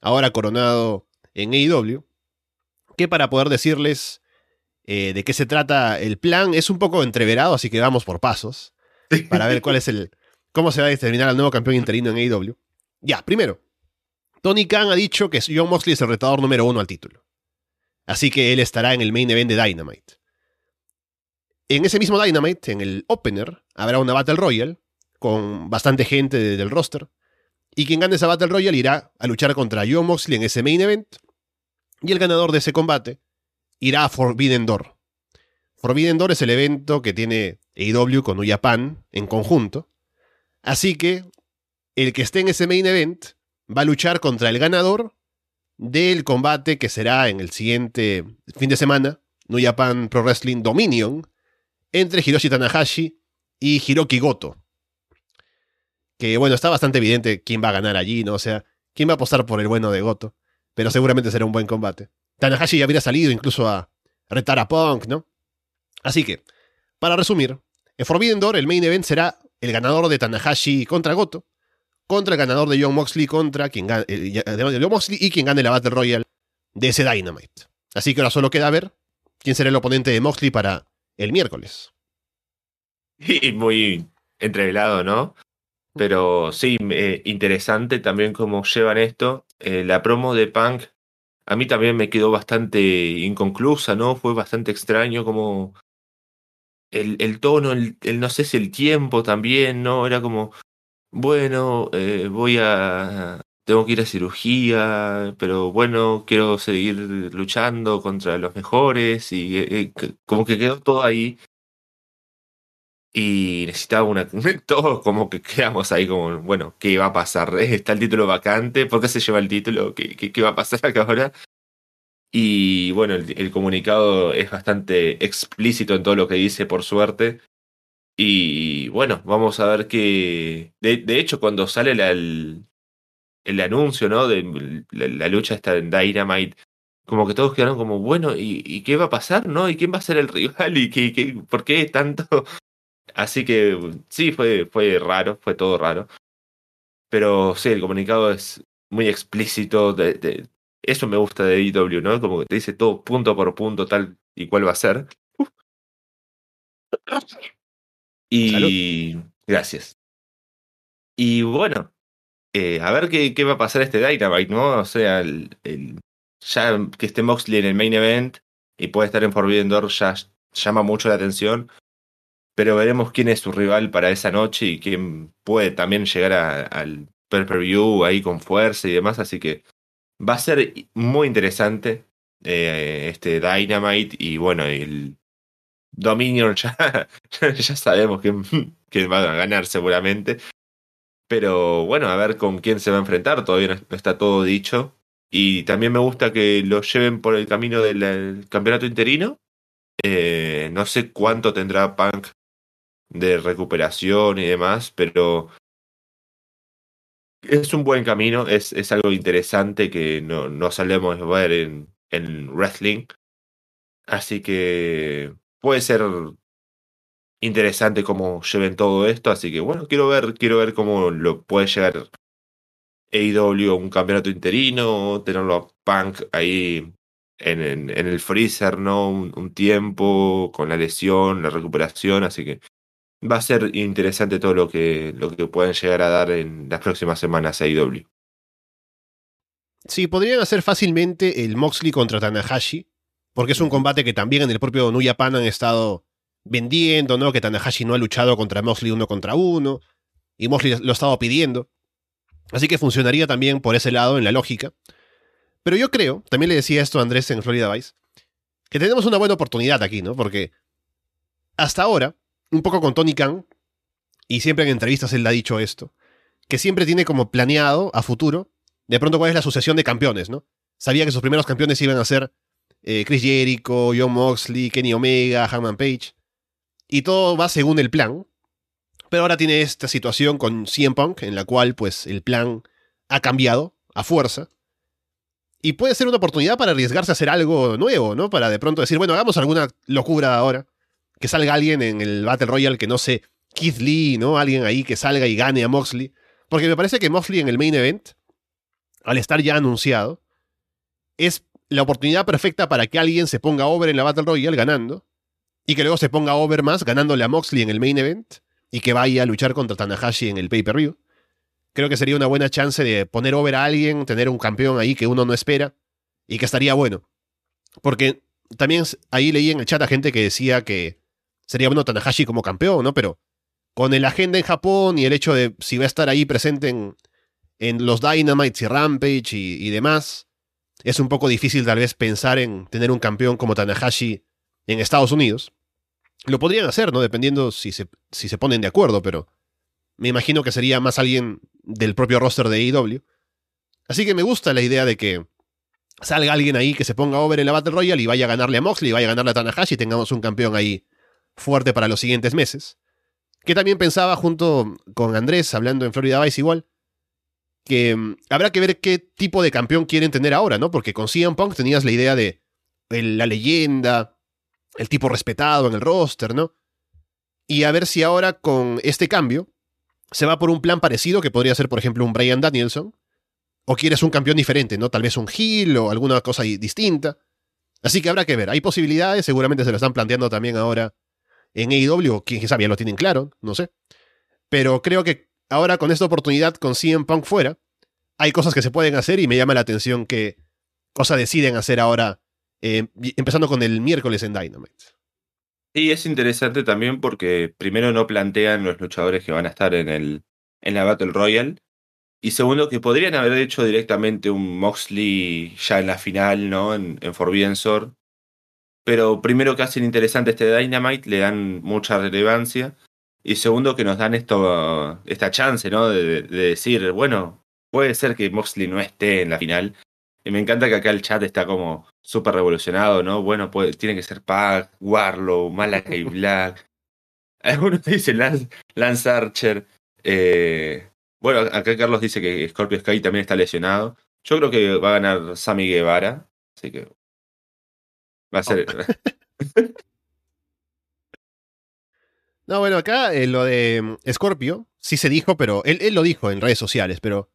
ahora coronado en AEW, que para poder decirles eh, de qué se trata el plan es un poco entreverado, así que vamos por pasos, para ver cuál es el, cómo se va a determinar el nuevo campeón interino en AEW. Ya, primero, Tony Khan ha dicho que John Moxley es el retador número uno al título. Así que él estará en el main event de Dynamite. En ese mismo Dynamite, en el opener, habrá una Battle Royale con bastante gente del roster. Y quien gane esa Battle Royale irá a luchar contra John Moxley en ese main event. Y el ganador de ese combate irá a Forbidden Door. Forbidden Door es el evento que tiene AEW con Uyapan en conjunto. Así que el que esté en ese main event va a luchar contra el ganador del combate que será en el siguiente fin de semana, New Japan Pro Wrestling Dominion, entre Hiroshi Tanahashi y Hiroki Goto. Que bueno, está bastante evidente quién va a ganar allí, ¿no? O sea, quién va a apostar por el bueno de Goto. Pero seguramente será un buen combate. Tanahashi ya habría salido incluso a retar a Punk, ¿no? Así que, para resumir, en Forbidden Door el main event será el ganador de Tanahashi contra Goto, contra el ganador de John Moxley contra quien gane, eh, John Moxley y quien gane la Battle Royale de ese Dynamite. Así que ahora solo queda ver quién será el oponente de Moxley para el miércoles. (laughs) Y muy entrevelado, ¿no? Pero sí, eh, interesante también cómo llevan esto. Eh, la promo de Punk a mí también me quedó bastante inconclusa, ¿no? Fue bastante extraño como el, el tono, el, no sé si el tiempo también, ¿no? Era como, bueno, eh, voy a, tengo que ir a cirugía, pero bueno, quiero seguir luchando contra los mejores y eh, eh, como que quedó todo ahí. Y necesitaba una... (laughs) Todos como que quedamos ahí como, bueno, ¿qué va a pasar? (laughs) ¿Está el título vacante? ¿Por qué se lleva el título? ¿Qué, qué, va a pasar acá ahora? Y bueno, el, comunicado es bastante explícito en todo lo que dice, por suerte. Y bueno, vamos a ver que... De, hecho, cuando sale el, el, anuncio, ¿no? De la, lucha esta en Dynamite, como que todos quedaron como, bueno, ¿y, qué va a pasar, no? ¿Y quién va a ser el rival? ¿Y qué, qué, por qué tanto? Así que sí, fue, fue raro, fue todo raro. Pero sí, el comunicado es muy explícito, de, eso me gusta de IW, ¿no? Como que te dice todo punto por punto, tal y cuál va a ser. Y gracias. Y bueno, eh, a ver qué, qué, va a pasar este Dynamite, ¿no? O sea, el, ya que esté Moxley en el main event y puede estar en Forbidden Door ya llama mucho la atención. Pero veremos quién es su rival para esa noche y quién puede también llegar al per-per-view ahí con fuerza y demás. Así que Va a ser muy interesante eh, este Dynamite y bueno, el Dominion (laughs) ya, ya sabemos quién, va a ganar seguramente. Pero bueno, a ver con quién se va a enfrentar, todavía no está todo dicho. Y también me gusta que lo lleven por el camino del campeonato interino. Eh, no sé cuánto tendrá Punk de recuperación y demás, pero es un buen camino, es, es algo interesante que no, no solemos ver en, en wrestling. Así que puede ser interesante cómo lleven todo esto. Así que bueno, quiero ver, quiero ver cómo lo puede llegar AEW a un campeonato interino, tenerlo a Punk ahí en, en, el freezer, ¿no? un, tiempo con la lesión, la recuperación. Así que va a ser interesante todo lo que, lo que puedan llegar a dar en las próximas semanas a IW. Sí, podrían hacer fácilmente el Moxley contra Tanahashi, porque es un combate que también en el propio New Japan han estado vendiendo, ¿no? Que Tanahashi no ha luchado contra Moxley uno contra uno, y Moxley lo ha estado pidiendo. Así que funcionaría también por ese lado en la lógica. Pero yo creo, también le decía esto a Andrés en Florida Vice, que tenemos una buena oportunidad aquí, ¿no? Porque hasta ahora, un poco con Tony Khan, y siempre en entrevistas él ha dicho esto, que siempre tiene como planeado a futuro, de pronto cuál es la sucesión de campeones, ¿no? Sabía que sus primeros campeones iban a ser eh, Chris Jericho, John Moxley, Kenny Omega, Hangman Page, y todo va según el plan. Pero ahora tiene esta situación con CM Punk, en la cual pues el plan ha cambiado a fuerza. Y puede ser una oportunidad para arriesgarse a hacer algo nuevo, ¿no? Para de pronto decir, bueno, hagamos alguna locura ahora. Que salga alguien en el Battle Royale que no sé, Keith Lee, ¿no? Alguien ahí que salga y gane a Moxley. Porque me parece que Moxley en el main event, al estar ya anunciado, es la oportunidad perfecta para que alguien se ponga over en la Battle Royale ganando. Y que luego se ponga over más ganándole a Moxley en el main event. Y que vaya a luchar contra Tanahashi en el pay-per-view creo que sería una buena chance de poner over a alguien, tener un campeón ahí que uno no espera y que estaría bueno. Porque también ahí leí en el chat a gente que decía que sería bueno Tanahashi como campeón, ¿no? Pero con el agenda en Japón y el hecho de si va a estar ahí presente en, en los Dynamites y Rampage y, demás, es un poco difícil tal vez pensar en tener un campeón como Tanahashi en Estados Unidos. Lo podrían hacer, ¿no? Dependiendo si se, si se ponen de acuerdo, pero me imagino que sería más alguien del propio roster de AEW. Así que me gusta la idea de que salga alguien ahí que se ponga over en la Battle Royale y vaya a ganarle a Moxley, y vaya a ganarle a Tanahashi y tengamos un campeón ahí fuerte para los siguientes meses. Que también pensaba junto con Andrés, hablando en Florida Vice igual, que mm, habrá que ver qué tipo de campeón quieren tener ahora, ¿no? Porque con CM Punk tenías la idea de la leyenda, el tipo respetado en el roster, ¿no? Y a ver si ahora con este cambio se va por un plan parecido, que podría ser, por ejemplo, un Brian Danielson, o quieres un campeón diferente, ¿no? Tal vez un Hill o alguna cosa distinta. Así que habrá que ver. Hay posibilidades, seguramente se lo están planteando también ahora en AEW, quién sabe, ya lo tienen claro, no sé. Pero creo que ahora con esta oportunidad con CM Punk fuera, hay cosas que se pueden hacer y me llama la atención qué cosa deciden hacer ahora, eh, empezando con el miércoles en Dynamite. Y es interesante también porque primero no plantean los luchadores que van a estar en, el, en la Battle Royale. Y segundo, que podrían haber hecho directamente un Moxley ya en la final, ¿no? En, en Forbidden. Pero primero que hacen interesante este Dynamite, le dan mucha relevancia. Y segundo, que nos dan esto, esta chance, ¿no? De, de decir, bueno, puede ser que Moxley no esté en la final. Y me encanta que acá el chat está como súper revolucionado, ¿no? Bueno, puede, tiene que ser Pac, Warlow, Malakai (laughs) Black. Algunos dicen Lance, Lance Archer. Eh, bueno, acá Carlos dice que Scorpio Sky también está lesionado. Yo creo que va a ganar Sammy Guevara. Así que. Va a ser. no, bueno, acá eh, lo de mm, Scorpio sí se dijo, pero él, él lo dijo en redes sociales, pero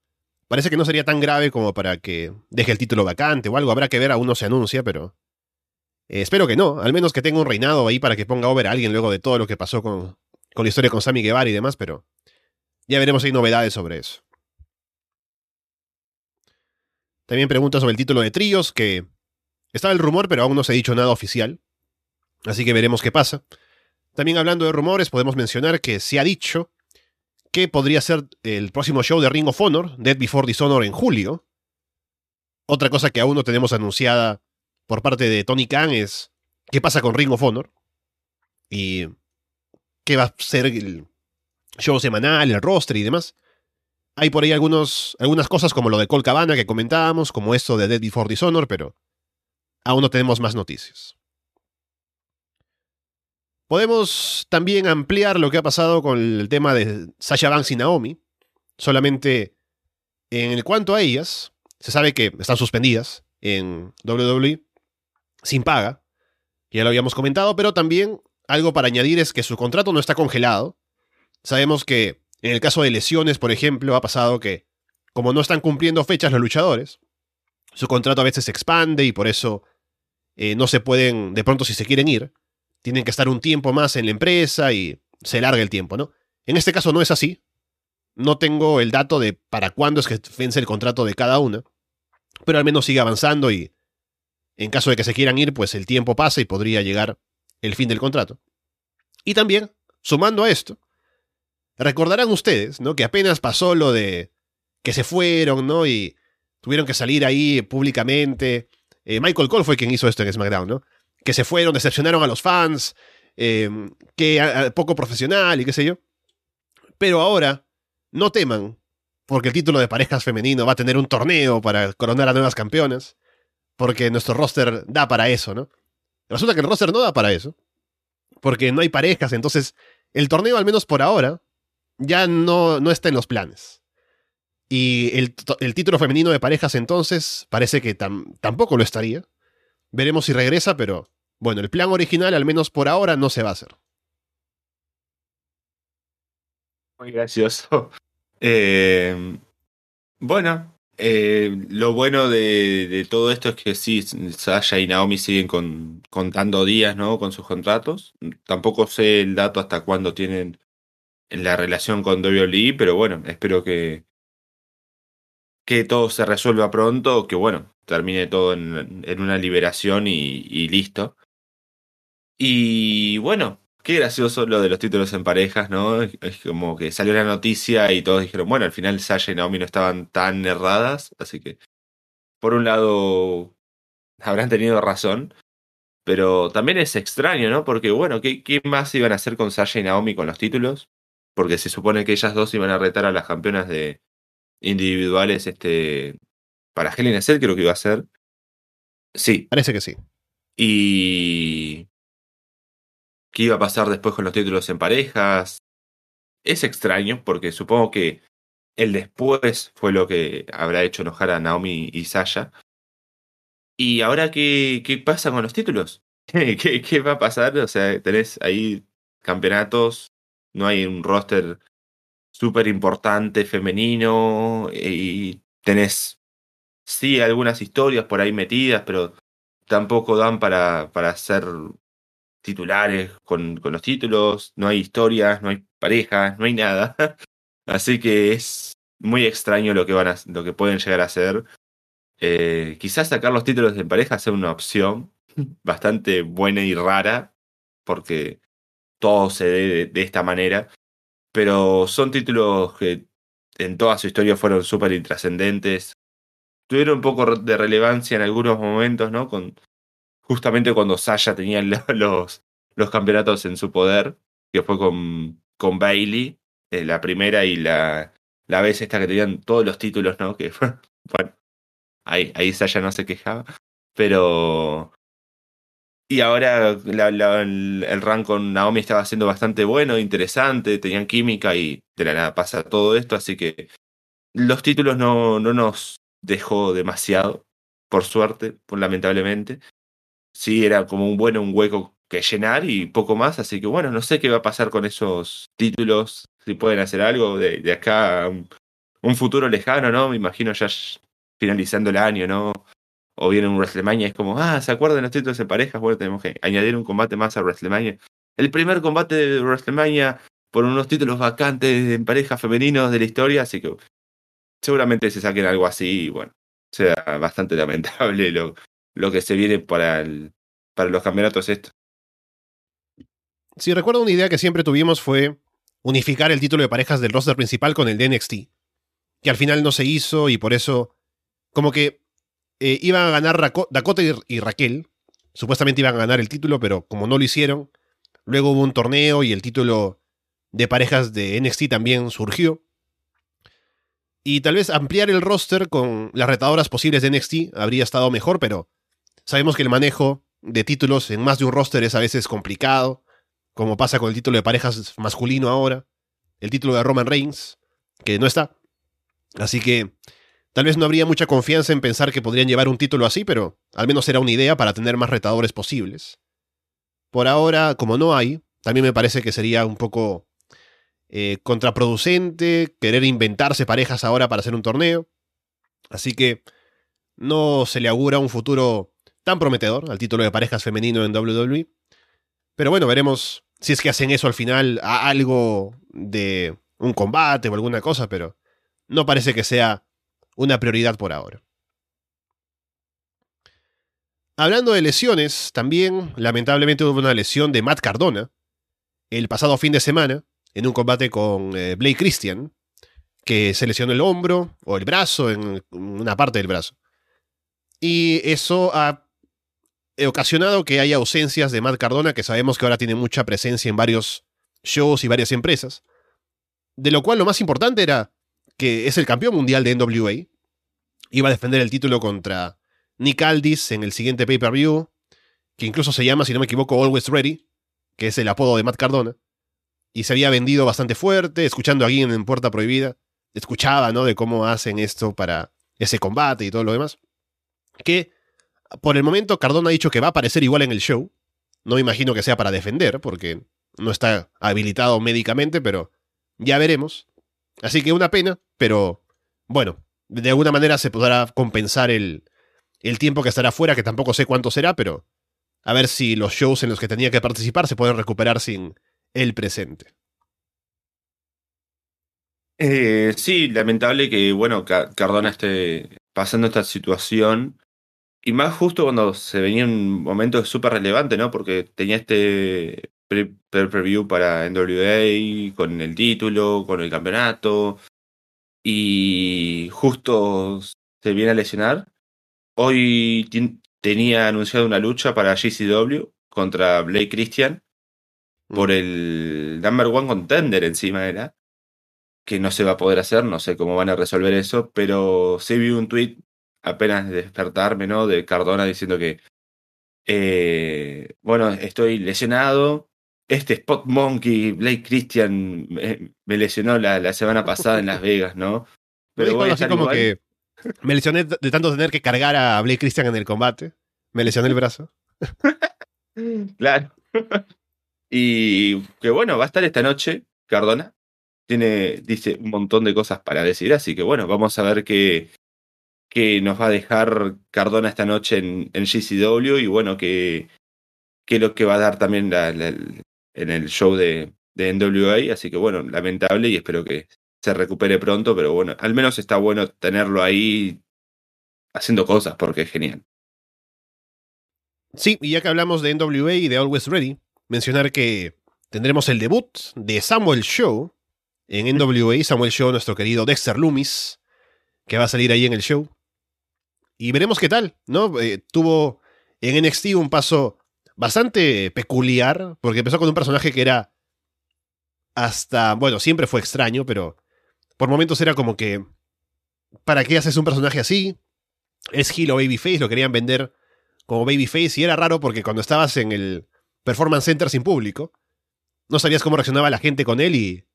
Parece que no sería tan grave como para que deje el título vacante o algo. Habrá que ver, aún no se anuncia, pero. Eh, espero que no. Al menos que tenga un reinado ahí para que ponga over a alguien luego de todo lo que pasó con, con la historia con Sammy Guevara y demás, pero. Ya veremos si hay novedades sobre eso. También pregunta sobre el título de tríos, que estaba el rumor, pero aún no se ha dicho nada oficial. Así que veremos qué pasa. También hablando de rumores, podemos mencionar que se ha dicho que podría ser el próximo show de Ring of Honor, Dead Before Dishonor, en julio. Otra cosa que aún no tenemos anunciada por parte de Tony Khan es qué pasa con Ring of Honor y qué va a ser el show semanal, el roster y demás. Hay por ahí algunos, algunas cosas como lo de Col Cabana que comentábamos, como esto de Dead Before Dishonor, pero aún no tenemos más noticias. Podemos también ampliar lo que ha pasado con el tema de Sasha Banks y Naomi. Solamente en cuanto a ellas, se sabe que están suspendidas en WWE sin paga. Ya lo habíamos comentado, pero también algo para añadir es que su contrato no está congelado. Sabemos que en el caso de lesiones, por ejemplo, ha pasado que como no están cumpliendo fechas los luchadores, su contrato a veces se expande y por eso eh, no se pueden, de pronto si se quieren ir, tienen que estar un tiempo más en la empresa y se larga el tiempo, ¿no? En este caso no es así. No tengo el dato de para cuándo es que vence el contrato de cada una, pero al menos sigue avanzando y en caso de que se quieran ir, pues el tiempo pasa y podría llegar el fin del contrato. Y también, sumando a esto, recordarán ustedes, ¿no? Que apenas pasó lo de que se fueron, ¿no? Y tuvieron que salir ahí públicamente. Eh, Michael Cole fue quien hizo esto en SmackDown, ¿no? que se fueron, decepcionaron a los fans, em, que poco profesional y qué sé yo. Pero ahora, no teman porque el título de parejas femenino va a tener un torneo para coronar a nuevas campeonas, porque nuestro roster da para eso, ¿no? Resulta que el roster no da para eso, porque no hay parejas, entonces el torneo, al menos por ahora, ya no, no está en los planes. Y el, título femenino de parejas entonces parece que tampoco lo estaría. Veremos si regresa, pero bueno, el plan original, al menos por ahora, no se va a hacer. Muy gracioso. (laughs) Eh, bueno, eh, lo bueno de, todo esto es que sí, Sasha y Naomi siguen con, contando días, ¿no? Con sus contratos. Tampoco sé el dato hasta cuándo tienen la relación con WWE, pero bueno, espero que, que todo se resuelva pronto, que bueno, termine todo en, una liberación y listo. Y bueno, Qué gracioso lo de los títulos en parejas, ¿no? Es como que salió la noticia y todos dijeron, bueno, al final Sasha y Naomi no estaban tan erradas, así que por un lado habrán tenido razón, pero también es extraño, ¿no? Porque bueno, ¿qué, qué más iban a hacer con Sasha y Naomi con los títulos? Porque se supone que ellas dos iban a retar a las campeonas de individuales, este, para Helen Cell creo que iba a ser. Sí. Parece que sí. Y qué iba a pasar después con los títulos en parejas. Es extraño porque supongo que el después fue lo que habrá hecho enojar a Naomi y Sasha. ¿Y ahora qué, qué pasa con los títulos? (laughs) ¿Qué, ¿Qué, va a pasar? O sea, tenés ahí campeonatos, no hay un roster súper importante femenino y tenés, sí, algunas historias por ahí metidas, pero tampoco dan para, para hacer titulares con, con los títulos, no hay historias, no hay parejas, no hay nada. (laughs) Así que es muy extraño lo que van a, lo que pueden llegar a hacer. Eh, quizás sacar los títulos de pareja sea una opción (laughs) bastante buena y rara, porque todo se dé de, esta manera. Pero son títulos que en toda su historia fueron súper intrascendentes. Tuvieron un poco de relevancia en algunos momentos, ¿no? Con justamente cuando Sasha tenía (laughs) los, los campeonatos en su poder, que fue con, con Bailey, eh, la primera y la, la vez esta que tenían todos los títulos, ¿no? Que (laughs) ahí, ahí Sasha no se quejaba, pero... Y ahora la, el, el run con Naomi estaba siendo bastante bueno, interesante, tenían química y de la nada pasa todo esto, así que los títulos no, no nos dejó demasiado, por suerte, lamentablemente sí era como un bueno, un hueco que llenar y poco más. Así que bueno, no sé qué va a pasar con esos títulos, si pueden hacer algo de, de acá a un, futuro lejano, ¿no? Me imagino ya finalizando el año, ¿no? O viene un WrestleMania, es como, ah, ¿se acuerdan los títulos de parejas? Bueno, tenemos que añadir un combate más a WrestleMania. El primer combate de WrestleMania por unos títulos vacantes en parejas femeninos de la historia, así que seguramente se saquen algo así y bueno, sea bastante (laughs) lamentable lo, lo que se viene para, el, para los campeonatos estos. Si recuerdo una idea que siempre tuvimos fue unificar el título de parejas del roster principal con el de NXT. Que al final no se hizo y por eso como que eh, iban a ganar Dakota y, Raquel. Supuestamente iban a ganar el título, pero como no lo hicieron, luego hubo un torneo y el título de parejas de NXT también surgió. Y tal vez ampliar el roster con las retadoras posibles de NXT habría estado mejor, pero Sabemos que el manejo de títulos en más de un roster es a veces complicado, como pasa con el título de parejas masculino ahora, el título de Roman Reigns, que no está. Así que tal vez no habría mucha confianza en pensar que podrían llevar un título así, pero al menos era una idea para tener más retadores posibles. Por ahora, como no hay, también me parece que sería un poco eh, contraproducente querer inventarse parejas ahora para hacer un torneo. Así que no se le augura un futuro tan prometedor al título de parejas femenino en WWE. Pero bueno, veremos si es que hacen eso al final, a algo de un combate o alguna cosa, pero no parece que sea una prioridad por ahora. Hablando de lesiones, también lamentablemente hubo una lesión de Matt Cardona el pasado fin de semana en un combate con eh, Blake Christian, que se lesionó el hombro o el brazo, en una parte del brazo. Y eso ha ocasionado que haya ausencias de Matt Cardona, que sabemos que ahora tiene mucha presencia en varios shows y varias empresas. De lo cual lo más importante era que es el campeón mundial de NWA. Iba a defender el título contra Nick Aldis en el siguiente pay-per-view, que incluso se llama, si no me equivoco, Always Ready, que es el apodo de Matt Cardona. Y se había vendido bastante fuerte, escuchando aquí en Puerta Prohibida. Escuchaba, ¿no? De cómo hacen esto para ese combate y todo lo demás. Que por el momento Cardona ha dicho que va a aparecer igual en el show. No imagino que sea para defender, porque no está habilitado médicamente, pero ya veremos. Así que una pena, pero bueno, de alguna manera se podrá compensar el, el tiempo que estará fuera, que tampoco sé cuánto será, pero a ver si los shows en los que tenía que participar se pueden recuperar sin el presente. Eh, sí, lamentable que, bueno, Cardona esté pasando esta situación. Y más justo cuando se venía un momento súper relevante, ¿no? Porque tenía este preview para NWA, con el título, con el campeonato. Y justo se viene a lesionar. Hoy tenía anunciado una lucha para GCW contra Blake Christian por mm. el number one contender encima era que no se va a poder hacer, no sé cómo van a resolver eso, pero sí vi un tweet apenas de despertarme, ¿no? De Cardona diciendo que, eh, bueno, estoy lesionado, este Spot Monkey, Blake Christian, me, lesionó la, semana pasada en Las (laughs) Vegas, ¿no? Pero bueno, así como que me lesioné de tanto tener que cargar a Blake Christian en el combate. Me lesioné el brazo. (laughs) claro. (laughs) y que bueno, va a estar esta noche, Cardona. Tiene, dice, un montón de cosas para decir, así que bueno, vamos a ver qué, qué nos va a dejar Cardona esta noche en, en GCW y bueno, qué, qué es lo que va a dar también en el show de, de NWA. Así que bueno, lamentable y espero que se recupere pronto, pero bueno, al menos está bueno tenerlo ahí haciendo cosas porque es genial. Sí, y ya que hablamos de NWA y de Always Ready, mencionar que tendremos el debut de Samuel Show en NWA, Samuel Show, nuestro querido Dexter Loomis, que va a salir ahí en el show. Y veremos qué tal, ¿no? Eh, tuvo en NXT un paso bastante peculiar, porque empezó con un personaje que era hasta, bueno, siempre fue extraño, pero por momentos era como que, ¿para qué haces un personaje así? Es Heel o Babyface, lo querían vender como Babyface y era raro porque cuando estabas en el Performance Center sin público, no sabías cómo reaccionaba la gente con él y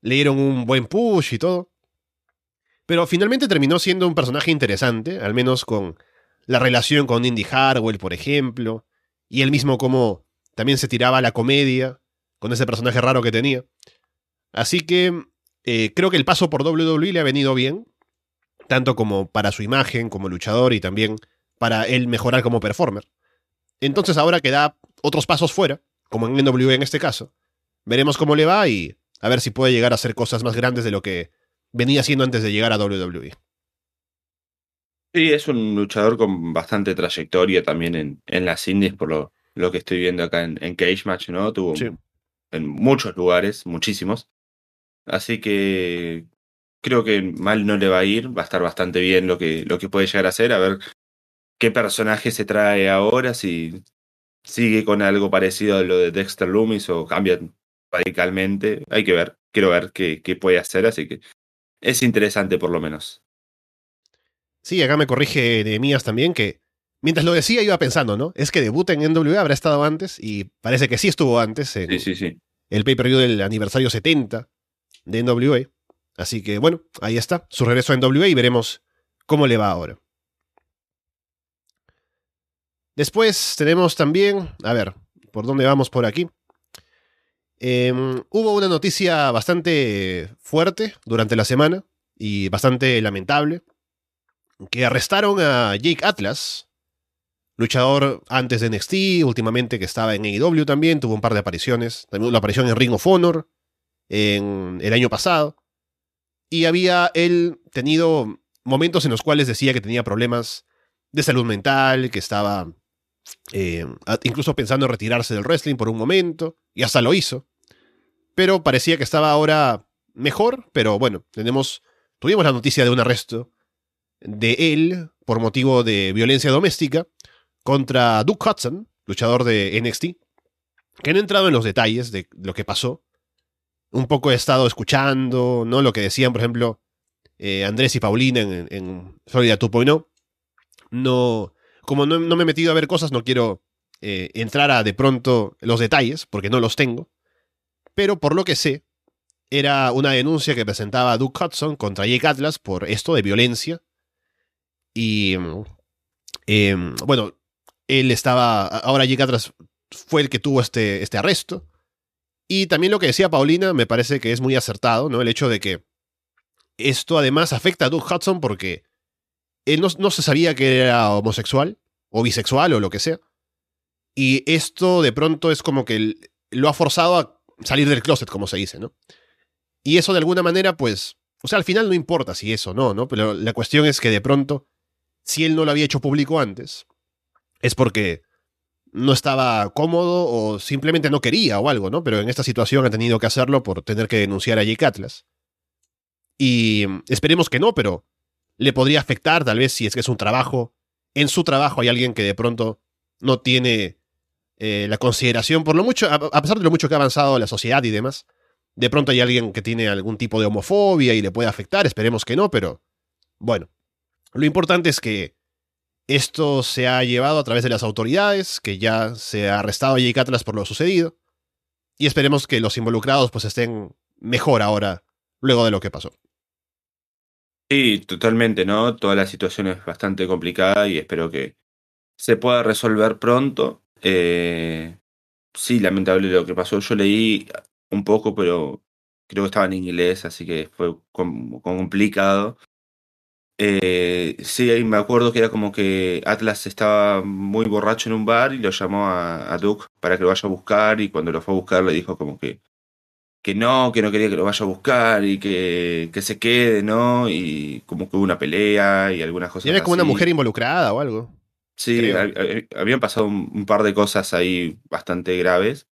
le dieron un buen push y todo. Pero finalmente terminó siendo un personaje interesante, al menos con la relación con Indy Harwell, por ejemplo, y él mismo como también se tiraba a la comedia con ese personaje raro que tenía. Así que eh, creo que el paso por WWE le ha venido bien, tanto como para su imagen como luchador y también para él mejorar como performer. Entonces ahora que da otros pasos fuera, como en NWA en este caso, veremos cómo le va y a ver si puede llegar a hacer cosas más grandes de lo que venía haciendo antes de llegar a WWE. Sí, es un luchador con bastante trayectoria también en, en las indies, por lo, lo que estoy viendo acá en, Cage Match, ¿no? Tuvo en muchos lugares, muchísimos. Así que creo que mal no le va a ir, va a estar bastante bien lo que, lo que puede llegar a ser, a ver qué personaje se trae ahora, si sigue con algo parecido a lo de Dexter Loomis o cambia radicalmente, hay que ver, quiero ver qué, qué puede hacer, así que es interesante por lo menos. Sí, acá me corrige Nehemías también que mientras lo decía iba pensando, ¿no? Es que debuta en NWA, habrá estado antes y parece que sí estuvo antes en sí, sí, sí. el pay-per-view del aniversario 70 de NWA. Así que bueno, ahí está, su regreso a NWA y veremos cómo le va ahora. Después tenemos también, a ver, ¿por dónde vamos por aquí? Em, hubo una noticia bastante fuerte durante la semana y bastante lamentable, que arrestaron a Jake Atlas, luchador antes de NXT, últimamente que estaba en AEW también, tuvo un par de apariciones, también una aparición en Ring of Honor, en el año pasado. Y había él tenido momentos en los cuales decía que tenía problemas de salud mental, que estaba eh, incluso pensando en retirarse del wrestling por un momento, y hasta lo hizo. Pero parecía que estaba ahora mejor, pero bueno, tenemos, tuvimos la noticia de un arresto de él por motivo de violencia doméstica contra Duke Hudson, luchador de NXT, que han entrado en los detalles de lo que pasó, un poco he estado escuchando, ¿no? Lo que decían, por ejemplo, eh, Andrés y Paulina en, Florida 2.0. No, como no, me he metido a ver cosas, no quiero eh, entrar a de pronto los detalles, porque no los tengo. Pero por lo que sé, era una denuncia que presentaba Duke Hudson contra Jake Atlas por esto de violencia. Y em, bueno, él estaba. Ahora Jake Atlas fue el que tuvo este, este arresto. Y también lo que decía Paulina me parece que es muy acertado, ¿no? El hecho de que esto además afecta a Doug Hudson porque él no, se sabía que era homosexual o bisexual o lo que sea. Y esto de pronto es como que lo ha forzado a salir del closet, como se dice, ¿no? Y eso de alguna manera, pues, o sea, al final no importa si eso no, ¿no? Pero la cuestión es que de pronto, si él no lo había hecho público antes, es porque no estaba cómodo o simplemente no quería o algo, ¿no? Pero en esta situación ha tenido que hacerlo por tener que denunciar a Jake Atlas. Y esperemos que no, pero le podría afectar tal vez si es que es un trabajo. En su trabajo hay alguien que de pronto no tiene eh, la consideración, por lo mucho, a pesar de lo mucho que ha avanzado la sociedad y demás, de pronto hay alguien que tiene algún tipo de homofobia y le puede afectar, esperemos que no, pero bueno, lo importante es que esto se ha llevado a través de las autoridades, que ya se ha arrestado a Jake Atlas por lo sucedido. Y esperemos que los involucrados pues estén mejor ahora, luego de lo que pasó. Sí, totalmente, ¿no? Toda la situación es bastante complicada y espero que se pueda resolver pronto. Eh, sí, lamentable lo que pasó. Yo leí un poco, pero creo que estaba en inglés, así que fue complicado. Eh, sí, ahí me acuerdo que era como que Atlas estaba muy borracho en un bar y lo llamó a, a, Duke para que lo vaya a buscar y cuando lo fue a buscar le dijo como que, que no, que no quería que lo vaya a buscar y que, que se quede, ¿no? Y como que hubo una pelea y algunas cosas. Y era como una mujer involucrada o algo. Sí, habían pasado un, par de cosas ahí bastante graves.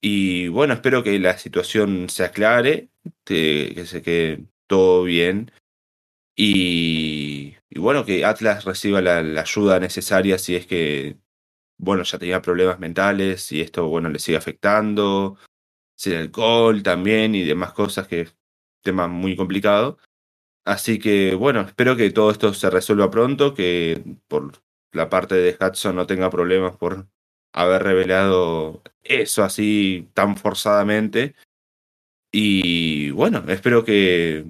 Y bueno, espero que la situación se aclare, que se quede todo bien y, bueno, que Atlas reciba la, ayuda necesaria si es que, bueno, ya tenía problemas mentales y esto, bueno, le sigue afectando, sin alcohol también y demás cosas que es tema muy complicado. Así que, bueno, espero que todo esto se resuelva pronto, que por la parte de Hudson no tenga problemas por haber revelado eso así tan forzadamente. Y bueno, espero que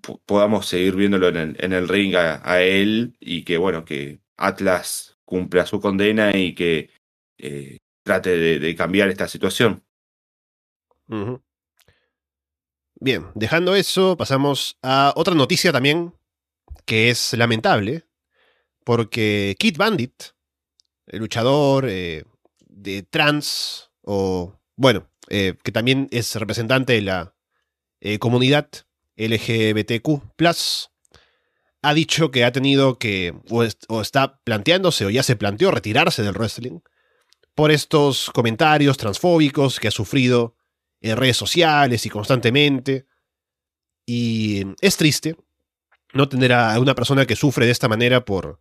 podamos seguir viéndolo en el, ring a, él y que, bueno, que Atlas cumpla su condena y que eh, trate de, cambiar esta situación. Bien, dejando eso, pasamos a otra noticia también que es lamentable, porque Kid Bandit, el luchador eh, de trans, o bueno, eh, que también es representante de la comunidad LGBTQ, ha dicho que ha tenido que, o, está planteándose, o ya se planteó retirarse del wrestling por estos comentarios transfóbicos que ha sufrido en redes sociales y constantemente. Y es triste no tener a una persona que sufre de esta manera por,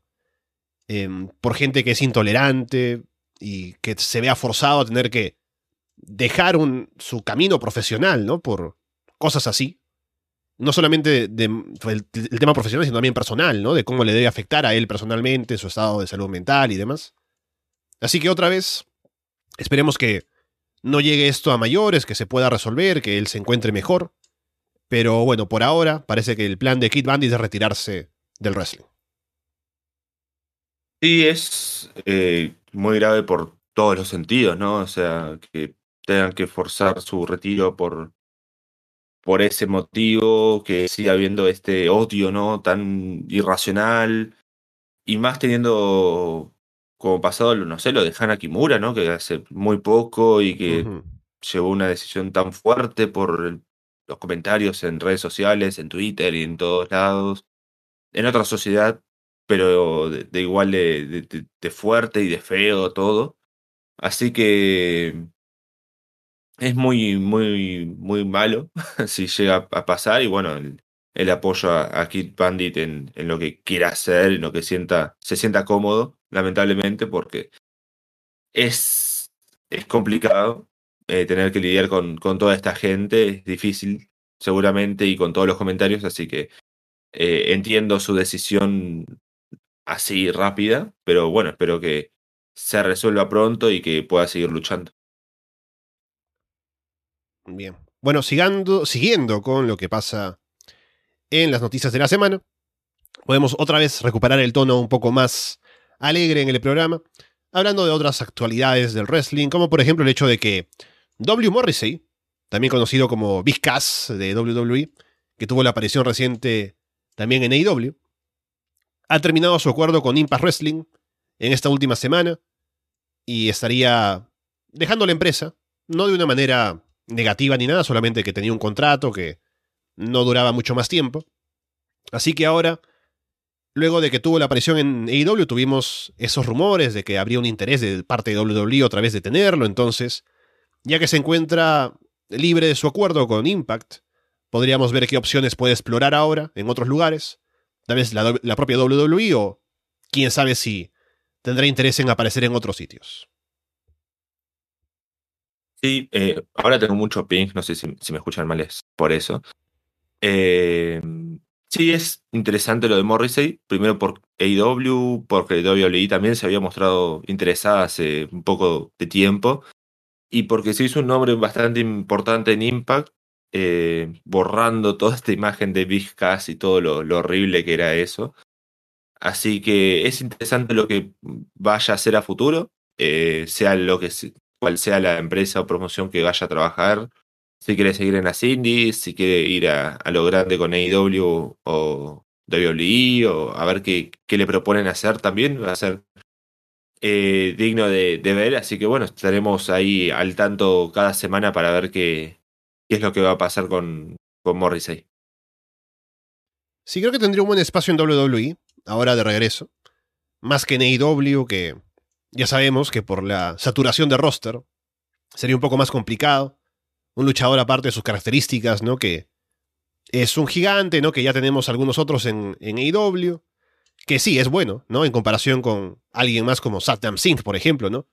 em, por gente que es intolerante y que se vea forzado a tener que dejar su camino profesional, ¿no? Por cosas así no solamente de, el, tema profesional, sino también personal, ¿no? De cómo le debe afectar a él personalmente, su estado de salud mental y demás. Así que otra vez, esperemos que no llegue esto a mayores, que se pueda resolver, que él se encuentre mejor. Pero bueno, por ahora parece que el plan de Kid Bandit es retirarse del wrestling. Sí, es eh, muy grave por todos los sentidos, ¿no? O sea, que tengan que forzar su retiro por por ese motivo, que sigue habiendo este odio, ¿no? Tan irracional. Y más teniendo como pasado, no sé, lo de Hana Kimura, ¿no? Que hace muy poco y que llevó una decisión tan fuerte por los comentarios en redes sociales, en Twitter y en todos lados. En otra sociedad, pero de, igual de, de fuerte y de feo todo. Así que es muy, muy, muy malo (laughs) si llega a pasar y bueno, el, apoyo a, Kid Bandit en, en, lo que quiera hacer, en lo que sienta, se sienta cómodo, lamentablemente, porque es, es complicado eh, tener que lidiar con, con toda esta gente, es difícil seguramente y con todos los comentarios, así que Eh, entiendo su decisión así rápida, pero bueno, espero que se resuelva pronto y que pueda seguir luchando. Bien. Bueno, siguiendo, siguiendo con lo que pasa en las noticias de la semana, podemos otra vez recuperar el tono un poco más alegre en el programa, hablando de otras actualidades del wrestling, como por ejemplo el hecho de que W. Morrissey, también conocido como Big Cass de WWE, que tuvo la aparición reciente también en AEW, ha terminado su acuerdo con Impact Wrestling en esta última semana y estaría dejando la empresa, no de una manera negativa ni nada, solamente que tenía un contrato que no duraba mucho más tiempo. Así que ahora, luego de que tuvo la aparición en AEW, tuvimos esos rumores de que habría un interés de parte de WWE otra vez de tenerlo, entonces, ya que se encuentra libre de su acuerdo con Impact, podríamos ver qué opciones puede explorar ahora en otros lugares, tal vez la, la propia WWE o quién sabe si tendrá interés en aparecer en otros sitios. Sí, eh, ahora tengo mucho ping, no sé si, me escuchan mal, es por eso. Eh, sí, es interesante lo de Morrissey, primero por AEW, porque WWE también se había mostrado interesada hace un poco de tiempo, y porque se hizo un nombre bastante importante en Impact, eh, borrando toda esta imagen de Big Cass y todo lo, horrible que era eso. Así que es interesante lo que vaya a hacer a futuro, sea lo que cual sea la empresa o promoción que vaya a trabajar, si quiere seguir en las indies, si quiere ir a, lo grande con AEW o WWE, o a ver qué, qué le proponen hacer también, va a ser eh, digno de, ver, así que bueno, estaremos ahí al tanto cada semana para ver qué, qué es lo que va a pasar con, con Morrissey. Sí, creo que tendría un buen espacio en WWE, ahora de regreso. Más que en AEW, que ya sabemos que por la saturación de roster sería un poco más complicado. Un luchador aparte de sus características, ¿no? Que es un gigante, ¿no? Que ya tenemos algunos otros en, en AEW. Que sí, es bueno, ¿no? En comparación con alguien más como Saddam Singh, por ejemplo, ¿no?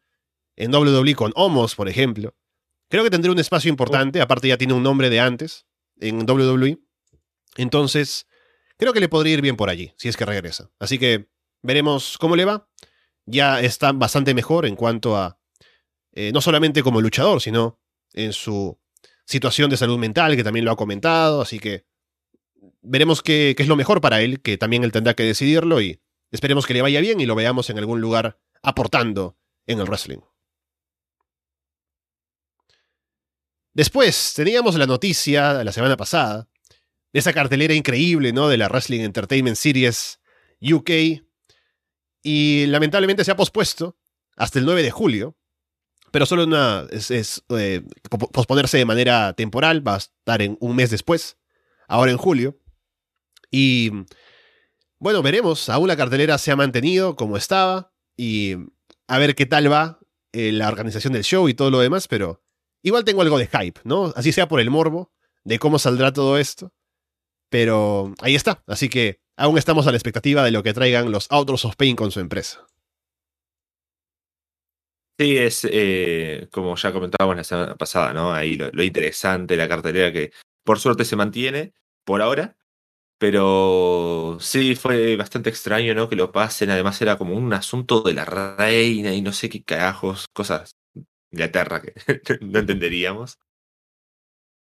En WWE con Homos, por ejemplo. Creo que tendría un espacio importante, aparte ya tiene un nombre de antes en WWE. Entonces, creo que le podría ir bien por allí, si es que regresa. Así que veremos cómo le va ya está bastante mejor en cuanto a, eh, no solamente como luchador, sino en su situación de salud mental, que también lo ha comentado, así que veremos qué, qué es lo mejor para él, que también él tendrá que decidirlo y esperemos que le vaya bien y lo veamos en algún lugar aportando en el wrestling. Después teníamos la noticia la semana pasada de esa cartelera increíble, ¿no? De la Wrestling Entertainment Series UK, y lamentablemente se ha pospuesto hasta el 9 de julio, pero solo una, es, eh, posponerse de manera temporal, va a estar en un mes después, ahora en julio. Y bueno, veremos, aún la cartelera se ha mantenido como estaba y a ver qué tal va eh, la organización del show y todo lo demás, pero igual tengo algo de hype, ¿no? Así sea por el morbo de cómo saldrá todo esto. Pero ahí está, así que aún estamos a la expectativa de lo que traigan los Outros of Pain con su empresa. Sí, es eh, como ya comentábamos la semana pasada, ¿no? Ahí lo, lo, interesante, la cartelera que por suerte se mantiene por ahora, pero sí fue bastante extraño, ¿no? Que lo pasen, además era como un asunto de la reina y no sé qué carajos, cosas de Inglaterra que (laughs) no entenderíamos.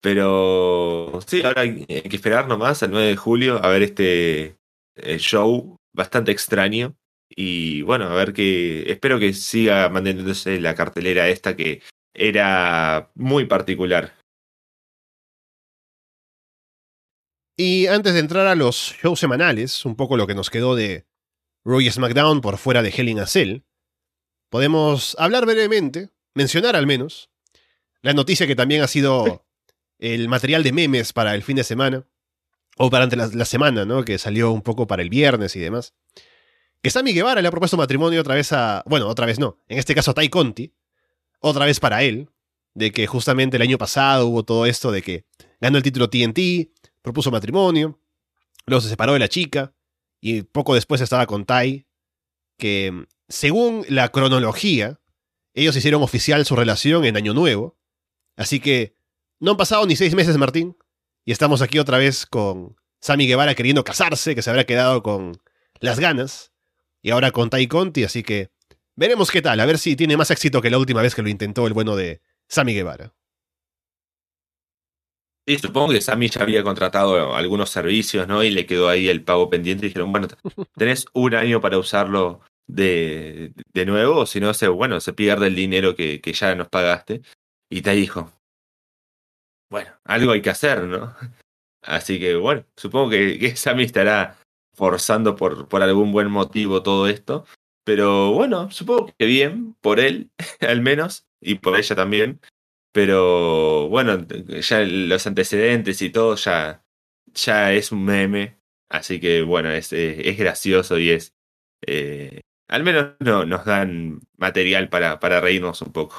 Pero sí, ahora hay que esperar nomás al 9 de julio a ver este eh, show bastante extraño. Y bueno, a ver que. Espero que siga manteniéndose la cartelera esta que era muy particular. Y antes de entrar a los shows semanales, un poco lo que nos quedó de Roy SmackDown por fuera de Hell in Cell, podemos hablar brevemente, mencionar al menos, la noticia que también ha sido el material de memes para el fin de semana, o para la, la semana, ¿no? Que salió un poco para el viernes y demás. Que Sammy Guevara le ha propuesto matrimonio otra vez a. Bueno, otra vez no. En este caso a Tai Conti. Otra vez para él. De que justamente el año pasado hubo todo esto de que ganó el título TNT, propuso matrimonio, luego se separó de la chica, y poco después estaba con Tai. Que según la cronología, ellos hicieron oficial su relación en Año Nuevo. Así que no han pasado ni seis meses, Martín, y estamos aquí otra vez con Sammy Guevara queriendo casarse, que se habrá quedado con las ganas, y ahora con Tai Conti, así que veremos qué tal, a ver si tiene más éxito que la última vez que lo intentó el bueno de Sammy Guevara. Sí, supongo que Sammy ya había contratado algunos servicios, ¿no? Y le quedó ahí el pago pendiente y dijeron, bueno, (laughs) tenés un año para usarlo de, de nuevo, o si no, se, bueno, se pierde el dinero que, que ya nos pagaste. Y te dijo, bueno, algo hay que hacer, ¿no? Así que bueno, supongo que, que Sammy estará forzando por, por algún buen motivo todo esto. Pero bueno, supongo que bien, por él (laughs) al menos, y por ella también. Pero bueno, ya los antecedentes y todo ya, ya es un meme. Así que bueno, es, es gracioso y es... Eh, al menos no, nos dan material para, para reírnos un poco.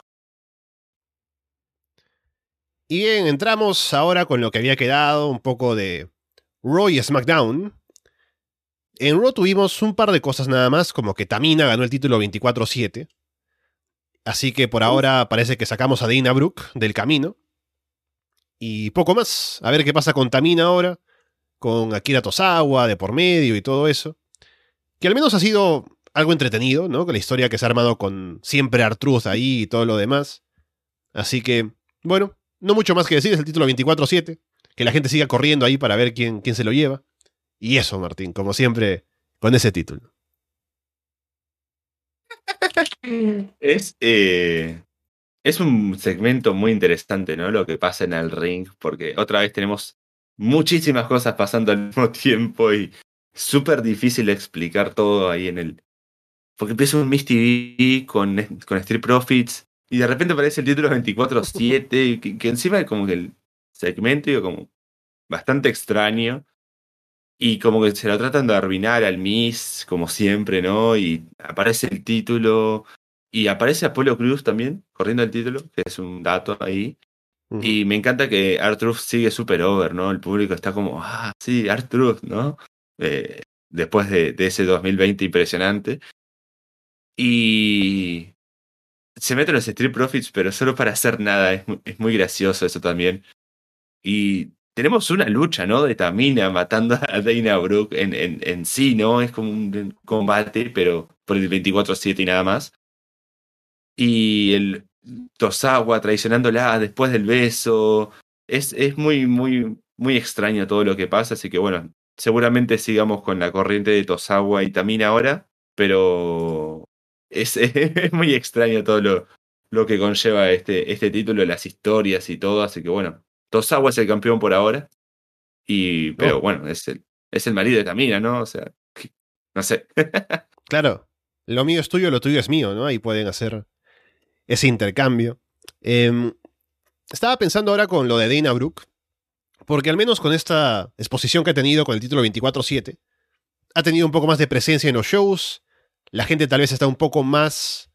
Y bien, entramos ahora con lo que había quedado, un poco de Raw y SmackDown. En Raw tuvimos un par de cosas nada más, como que Tamina ganó el título 24-7. Así que por ahora parece que sacamos a Dana Brooke del camino. Y poco más. A ver qué pasa con Tamina ahora. Con Akira Tosawa de por medio y todo eso. Que al menos ha sido algo entretenido, ¿no? Con la historia que se ha armado con siempre Artruth ahí y todo lo demás. Así que, bueno, no mucho más que decir, es el título 24-7. Que la gente siga corriendo ahí para ver quién, quién se lo lleva. Y eso, Martín, como siempre, con ese título. (laughs) es, eh, es un segmento muy interesante, ¿no? Lo que pasa en el ring, porque otra vez tenemos muchísimas cosas pasando al mismo (laughs) tiempo y súper difícil explicar todo ahí en el... Porque empieza un Miss TV con, con Street Profits y de repente aparece el título 24-7, (laughs) que, que, encima es como que el segmento como bastante extraño. Y como que se lo tratan de arruinar al Miss, como siempre, ¿no? Y aparece el título. Y aparece Apolo Cruz también, corriendo el título, que es un dato ahí. Y me encanta que Artruth sigue super over, ¿no? El público está como, ah, sí, Artruth, ¿no? Eh, después de, de, ese 2020 impresionante. Y se meten los Street Profits, pero solo para hacer nada. Es muy, es muy gracioso eso también. Y tenemos una lucha, ¿no? De Tamina matando a Dana Brooke en, en, en sí, ¿no? Es como un combate, pero por el 24-7 y nada más. Y el Tosawa traicionándola después del beso. Es, es muy, muy, muy extraño todo lo que pasa, así que bueno, seguramente sigamos con la corriente de Tosawa y Tamina ahora, pero es, (laughs) es muy extraño todo lo, lo que conlleva este, este título, las historias y todo, así que bueno, Tosawa es el campeón por ahora, y, pero oh. bueno, es el, es el marido de Tamina, ¿no? O sea, no sé. (laughs) claro, lo mío es tuyo, lo tuyo es mío, ¿no? Ahí pueden hacer ese intercambio. Eh, estaba pensando ahora con lo de Dana Brooke, porque al menos con esta exposición que ha tenido con el título 24-7, ha tenido un poco más de presencia en los shows, la gente tal vez está un poco más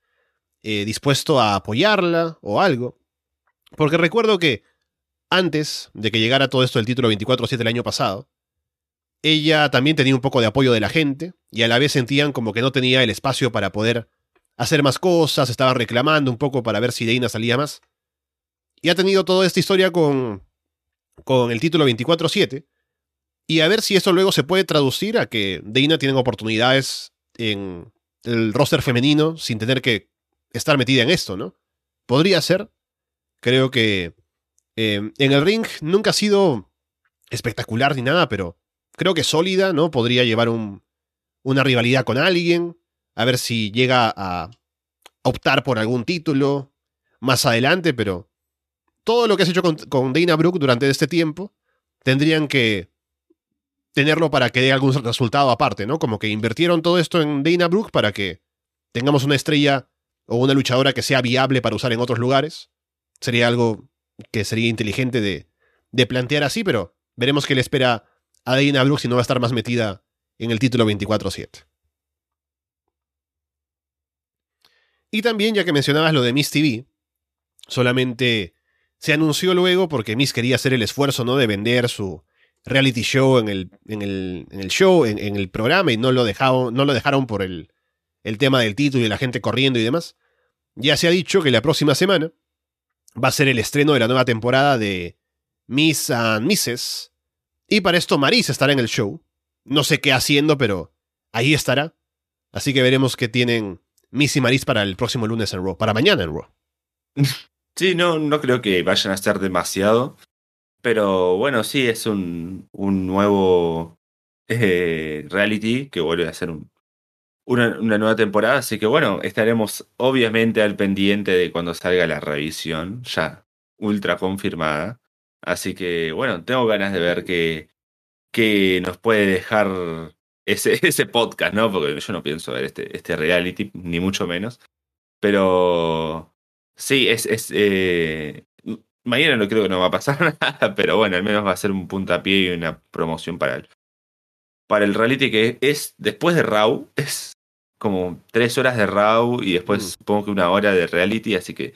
eh, dispuesto a apoyarla o algo. Porque recuerdo que antes de que llegara todo esto del título 24-7 el año pasado, ella también tenía un poco de apoyo de la gente y a la vez sentían como que no tenía el espacio para poder hacer más cosas, estaban reclamando un poco para ver si Deina salía más. Y ha tenido toda esta historia con, con el título 24-7 y a ver si eso luego se puede traducir a que Deina tiene oportunidades en el roster femenino sin tener que estar metida en esto, ¿no? Podría ser. Creo que eh, en el ring nunca ha sido espectacular ni nada, pero creo que sólida, ¿no? Podría llevar un, una rivalidad con alguien, a ver si llega a optar por algún título más adelante, pero todo lo que has hecho con, con Dana Brooke durante este tiempo tendrían que tenerlo para que dé algún resultado aparte, ¿no? Como que invirtieron todo esto en Dana Brooke para que tengamos una estrella o una luchadora que sea viable para usar en otros lugares. Sería algo que sería inteligente de, de plantear así, pero veremos qué le espera a Dana Brooke si no va a estar más metida en el título 24-7. Y también, ya que mencionabas lo de Miss TV, solamente se anunció luego porque Miss quería hacer el esfuerzo, ¿no? De vender su, reality show en el, en el, en el show, en, el programa, y no lo, dejaron, no lo dejaron por el, el tema del título y la gente corriendo y demás. Ya se ha dicho que la próxima semana va a ser el estreno de la nueva temporada de Miss and Mrs. Y para esto Maris estará en el show. No sé qué haciendo, pero ahí estará. Así que veremos qué tienen Miss y Maris para el próximo lunes en Raw. Para mañana en Raw. (laughs) Sí, no, no creo que vayan a ser demasiado. Pero bueno, sí, es un, un nuevo eh, reality que vuelve a ser un, una, una, nueva temporada. Así que bueno, estaremos obviamente al pendiente de cuando salga la revisión, ya ultra confirmada. Así que bueno, tengo ganas de ver qué, qué nos puede dejar ese, (laughs) ese podcast, ¿no? Porque yo no pienso ver este, este reality, ni mucho menos. Pero sí, es, es eh, Mañana no creo que no va a pasar (laughs) nada, pero bueno, al menos va a ser un puntapié y una promoción para el, para el reality que es después de Raw, es como tres horas de Raw y después Mm. supongo que una hora de reality, así que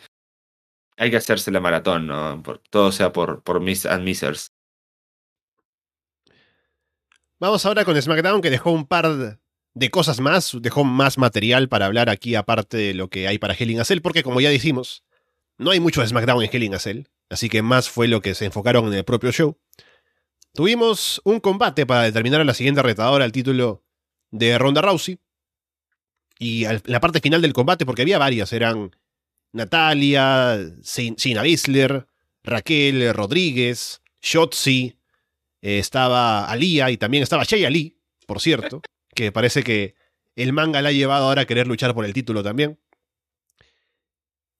hay que hacerse la maratón, ¿no? Por, todo sea por, por Miss and Missers. Vamos ahora con SmackDown, que dejó un par de cosas más, dejó más material para hablar aquí, aparte de lo que hay para Hell in a Cell, porque como ya dijimos, no hay mucho de SmackDown en Hell in a Cell, así que más fue lo que se enfocaron en el propio show. Tuvimos un combate para determinar a la siguiente retadora al título de Ronda Rousey. Y la parte final del combate, porque había varias, eran Natalia, Sin- Sina Baszler, Raquel Rodríguez, Shotzi, eh, estaba Alía y también estaba Shay Ali, por cierto, (laughs) que parece que el manga la ha llevado ahora a querer luchar por el título también.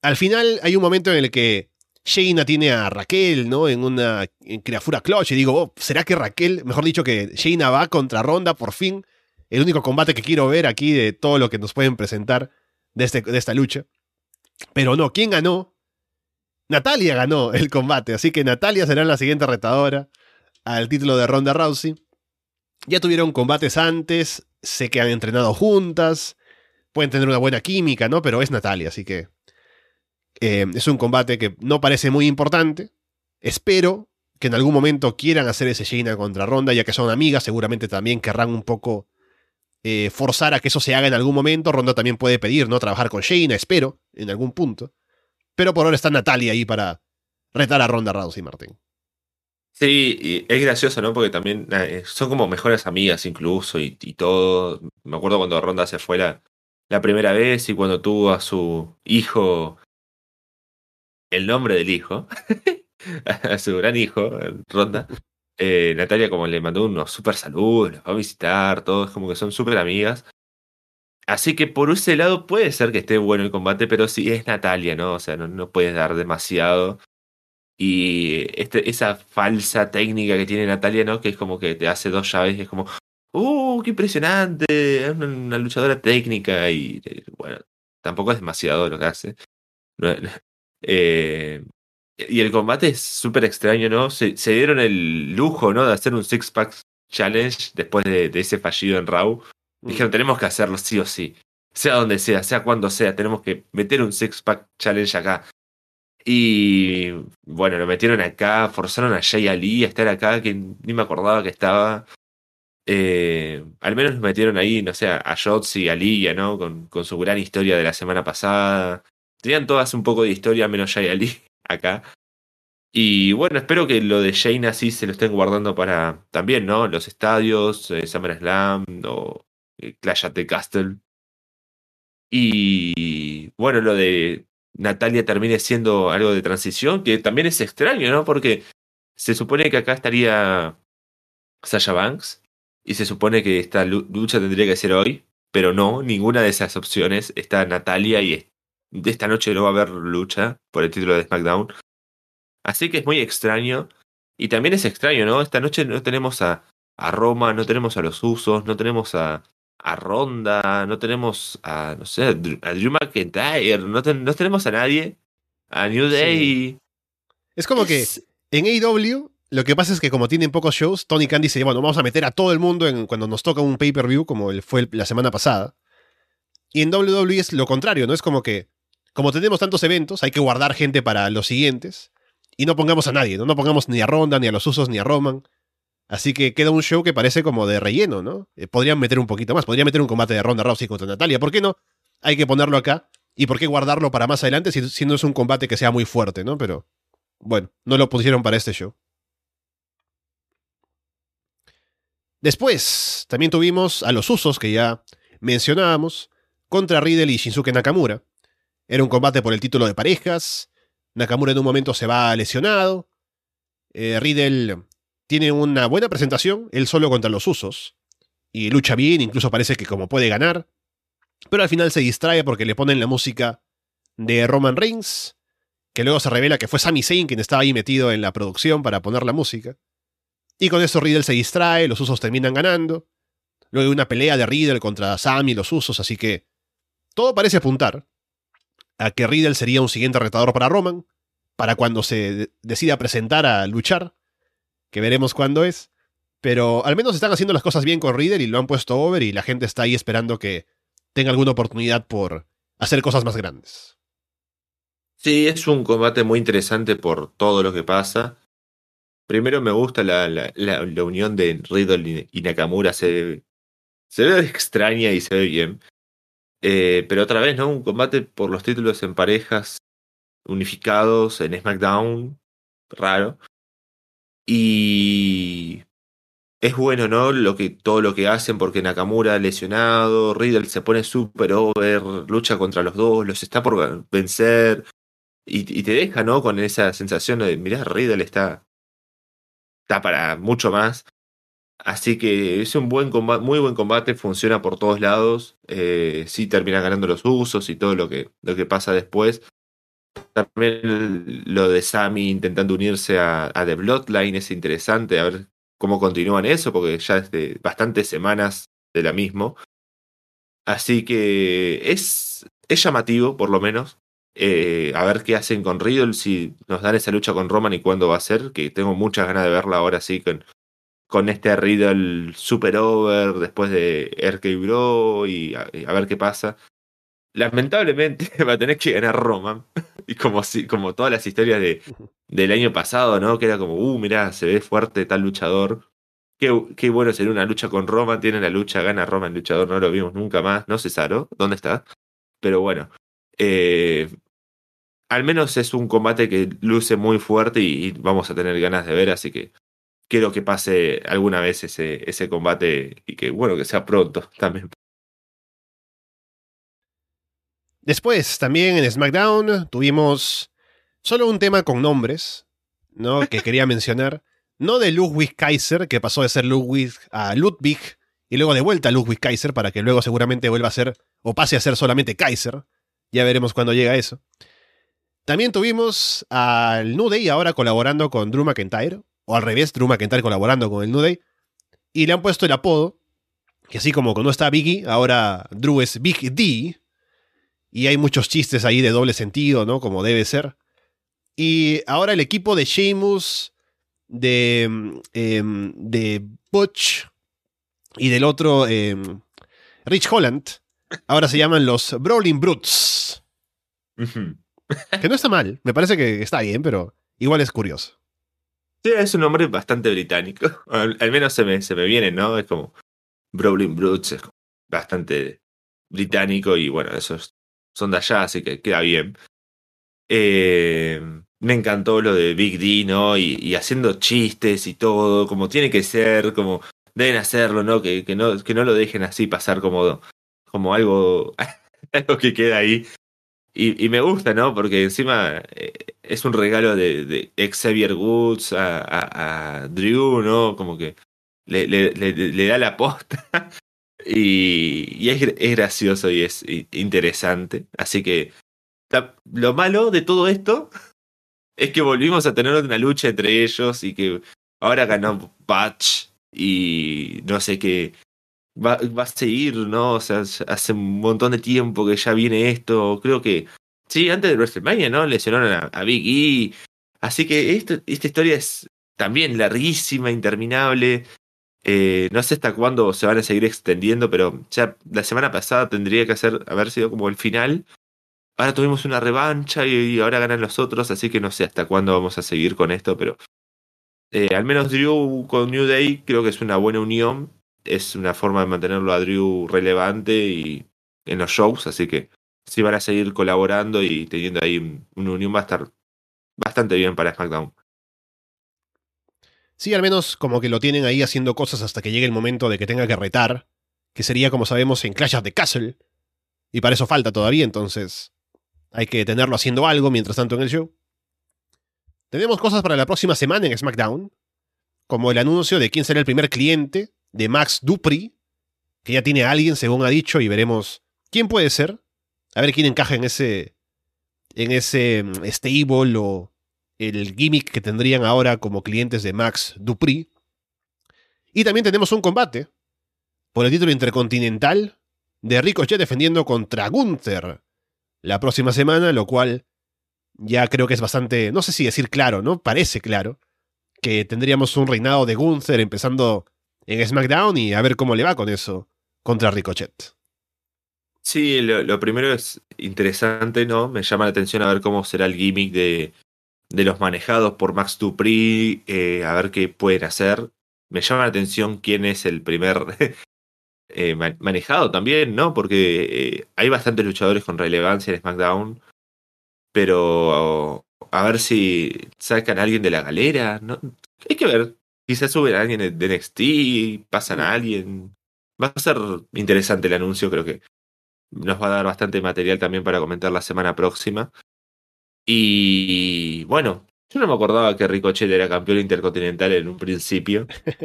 Al final hay un momento en el que Shayna tiene a Raquel, ¿no? En una en criatura clutch y digo, oh, ¿será que Raquel, mejor dicho que Shayna va contra Ronda por fin? El único combate que quiero ver aquí de todo lo que nos pueden presentar de, este, de esta lucha. Pero no, ¿quién ganó? Natalia ganó el combate, así que Natalia será la siguiente retadora al título de Ronda Rousey. Ya tuvieron combates antes, sé que han entrenado juntas, pueden tener una buena química, ¿no? Pero es Natalia, así que eh, es un combate que no parece muy importante. Espero que en algún momento quieran hacer ese Shayna contra Ronda, ya que son amigas, seguramente también querrán un poco eh, forzar a que eso se haga en algún momento. Ronda también puede pedir, ¿no? Trabajar con Shayna, espero, en algún punto. Pero por ahora está Natalia ahí para retar a Ronda Rousey, Martín. Sí, es gracioso, ¿no? Porque también eh, son como mejores amigas incluso y, y todo. Me acuerdo cuando Ronda se fue la, la primera vez y cuando tuvo a su hijo, el nombre del hijo, (laughs) a su gran hijo, Ronda, eh, Natalia como le mandó unos super saludos, los va a visitar, todos como que son súper amigas. Así que por ese lado puede ser que esté bueno el combate, pero sí es Natalia, ¿no? O sea, no, no puedes dar demasiado. Y este, esa falsa técnica que tiene Natalia, ¿no? Que es como que te hace dos llaves y es como, ¡uh, qué impresionante! Es una, luchadora técnica y, eh, bueno, tampoco es demasiado lo que hace. No- eh, y el combate es súper extraño, ¿no? Se, se dieron el lujo, ¿no? De hacer un six-pack challenge después de, de ese fallido en Raw. Dijeron, tenemos que hacerlo sí o sí. Sea donde sea, sea cuando sea, tenemos que meter un six-pack challenge acá. Y bueno, lo metieron acá, forzaron a Jay Ali a estar acá, que ni me acordaba que estaba. Eh, al menos nos metieron ahí, no sé, a Jotzi y a Liya, ¿no? Con, con su gran historia de la semana pasada. Tenían todas un poco de historia, menos Jay Ali (laughs) acá. Y bueno, espero que lo de Shayna sí se lo estén guardando para también, ¿no? Los estadios, eh, SummerSlam o eh, Clash at the Castle. Y bueno, lo de Natalia termine siendo algo de transición, que también es extraño, ¿no? Porque se supone que acá estaría Sasha Banks y se supone que esta lu- lucha tendría que ser hoy, pero no, ninguna de esas opciones está Natalia y de esta noche no va a haber lucha por el título de SmackDown. Así que es muy extraño. Y también es extraño, ¿no? Esta noche no tenemos a, a Roma, no tenemos a los Usos, no tenemos a, a Ronda, no tenemos a, no sé, a Drew, McIntyre, no, ten- no tenemos a nadie. A New Day. Es como que en AEW lo que pasa es que como tienen pocos shows, Tony Khan dice, bueno, vamos a meter a todo el mundo en, cuando nos toca un pay-per-view, como el- fue el- la semana pasada. Y en WWE es lo contrario, ¿no? Es como que, como tenemos tantos eventos, hay que guardar gente para los siguientes. Y no pongamos a nadie, ¿no? No pongamos ni a Ronda, ni a los Usos, ni a Roman. Así que queda un show que parece como de relleno, ¿no? Eh, podrían meter un poquito más, podrían meter un combate de Ronda Rousey contra Natalia. ¿Por qué no? Hay que ponerlo acá. ¿Y por qué guardarlo para más adelante si, si no es un combate que sea muy fuerte, ¿no? Pero bueno, no lo pusieron para este show. Después, también tuvimos a los usos que ya mencionábamos contra Riddle y Shinsuke Nakamura. Era un combate por el título de parejas. Nakamura en un momento se va lesionado. Eh, Riddle tiene una buena presentación, él solo contra los usos. Y lucha bien, incluso parece que como puede ganar. Pero al final se distrae porque le ponen la música de Roman Reigns, que luego se revela que fue Sami Zayn quien estaba ahí metido en la producción para poner la música. Y con eso Riddle se distrae, los usos terminan ganando. Luego hay una pelea de Riddle contra Sami y los usos, así que todo parece apuntar a que Riddle sería un siguiente retador para Roman, para cuando se decida presentar a luchar, que veremos cuándo es. Pero al menos están haciendo las cosas bien con Riddle y lo han puesto over y la gente está ahí esperando que tenga alguna oportunidad por hacer cosas más grandes. Sí, es un combate muy interesante por todo lo que pasa. Primero me gusta la, la, unión de Riddle y Nakamura, se, se ve extraña y se ve bien. Eh, pero otra vez, ¿no? Un combate por los títulos en parejas unificados en SmackDown, raro. Y es bueno, ¿no? Lo que, todo lo que hacen porque Nakamura lesionado, Riddle se pone super over, lucha contra los dos, los está por vencer. Y, te deja, ¿no? Con esa sensación de, mirá, Riddle está, está para mucho más. Así que es un buen combate, muy buen combate, funciona por todos lados. Eh, sí termina ganando los usos y todo lo que, lo que pasa después. También lo de Sami intentando unirse a, a The Bloodline es interesante, a ver cómo continúan eso, porque ya desde bastantes semanas de la mismo. Así que es, es llamativo, por lo menos. Eh, a ver qué hacen con Riddle, si nos dan esa lucha con Roman y cuándo va a ser, que tengo muchas ganas de verla ahora sí con, con este Riddle super over después de RK Bro y a, ver qué pasa. Lamentablemente (laughs) va a tener que ganar Roman. (laughs) Y como, si, como todas las historias de, del año pasado, ¿no? Que era como, uh, mirá, se ve fuerte tal luchador. Qué, qué bueno sería una lucha con Roman. Tiene la lucha, gana Roman luchador, no lo vimos nunca más. No sé, Saro, ¿dónde está? Pero bueno. Eh, al menos es un combate que luce muy fuerte y, vamos a tener ganas de ver, así que quiero que pase alguna vez ese, ese combate y que, bueno, que sea pronto también. Después, también en SmackDown tuvimos solo un tema con nombres, ¿no? (laughs) Que quería mencionar. No de Ludwig Kaiser, que pasó de ser Ludwig a Ludwig, y luego de vuelta a Ludwig Kaiser, para que luego seguramente vuelva a ser, o pase a ser solamente Kaiser. Ya veremos cuándo llega eso. También tuvimos al New ahora colaborando con Drew McIntyre, o al revés, Drew McIntyre colaborando con el New y le han puesto el apodo, que así como cuando está Biggie, ahora Drew es Big D, y hay muchos chistes ahí de doble sentido, ¿no? Como debe ser. Y ahora el equipo de Sheamus, de, em, de Butch y del otro em, Rich Holland, ahora se llaman los Brawling Brutes. Que no está mal, me parece que está bien, pero igual es curioso. Sí, es un nombre bastante británico. (laughs) Al, menos se me, se me viene, ¿no? Es como Brawling Brutes, es bastante británico y bueno, esos son de allá, así que queda bien. Eh, me encantó lo de Big D, ¿no? Y, haciendo chistes y todo, como tiene que ser, como deben hacerlo, ¿no? Que, que no, que no lo dejen así pasar como, como algo, (laughs) algo que queda ahí y, me gusta, ¿no? Porque encima eh, es un regalo de, Xavier Woods a, Drew, ¿no? Como que le, da la posta. (laughs) y, es, gracioso y es interesante. Así que lo malo de todo esto (laughs) es que volvimos a tener una lucha entre ellos y que ahora ganó Batch y no sé qué va, a seguir, ¿no? O sea, hace un montón de tiempo que ya viene esto. Creo que, sí, antes de WrestleMania, ¿no? Lesionaron a, Big E. Así que esta historia es también larguísima, interminable. Eh, no sé hasta cuándo se van a seguir extendiendo, pero ya la semana pasada tendría que hacer, haber sido como el final. Ahora tuvimos una revancha y, ahora ganan los otros, así que no sé hasta cuándo vamos a seguir con esto, pero eh, al menos Drew con New Day creo que es una buena unión es una forma de mantenerlo a Drew relevante y en los shows, así que si van a seguir colaborando y teniendo ahí una unión va a estar bastante bien para SmackDown. Sí, al menos como que lo tienen ahí haciendo cosas hasta que llegue el momento de que tenga que retar, que sería como sabemos en Clash of the Castle, y para eso falta todavía, entonces hay que tenerlo haciendo algo mientras tanto en el show. Tenemos cosas para la próxima semana en SmackDown, como el anuncio de quién será el primer cliente de Max Dupri, que ya tiene a alguien, según ha dicho, y veremos quién puede ser. A ver quién encaja en ese, en ese mm, stable o el gimmick que tendrían ahora como clientes de Max Dupri. Y también tenemos un combate por el título intercontinental de Ricochet defendiendo contra Gunther la próxima semana, lo cual ya creo que es bastante, no sé si decir claro, ¿no? Parece claro que tendríamos un reinado de Gunther empezando en SmackDown y a ver cómo le va con eso contra Ricochet. Sí, lo, primero es interesante, ¿no? Me llama la atención a ver cómo será el gimmick de, de los manejados por Max Dupri, eh, a ver qué pueden hacer. Me llama la atención quién es el primer (laughs) eh, manejado también, ¿no? Porque eh, hay bastantes luchadores con relevancia en SmackDown, pero a ver si sacan a alguien de la galera, ¿no? Hay que ver. Quizás suben a alguien de NXT, pasan a alguien. Va a ser interesante el anuncio, creo que nos va a dar bastante material también para comentar la semana próxima. Y bueno, yo no me acordaba que Ricochet era campeón intercontinental en un principio. (laughs)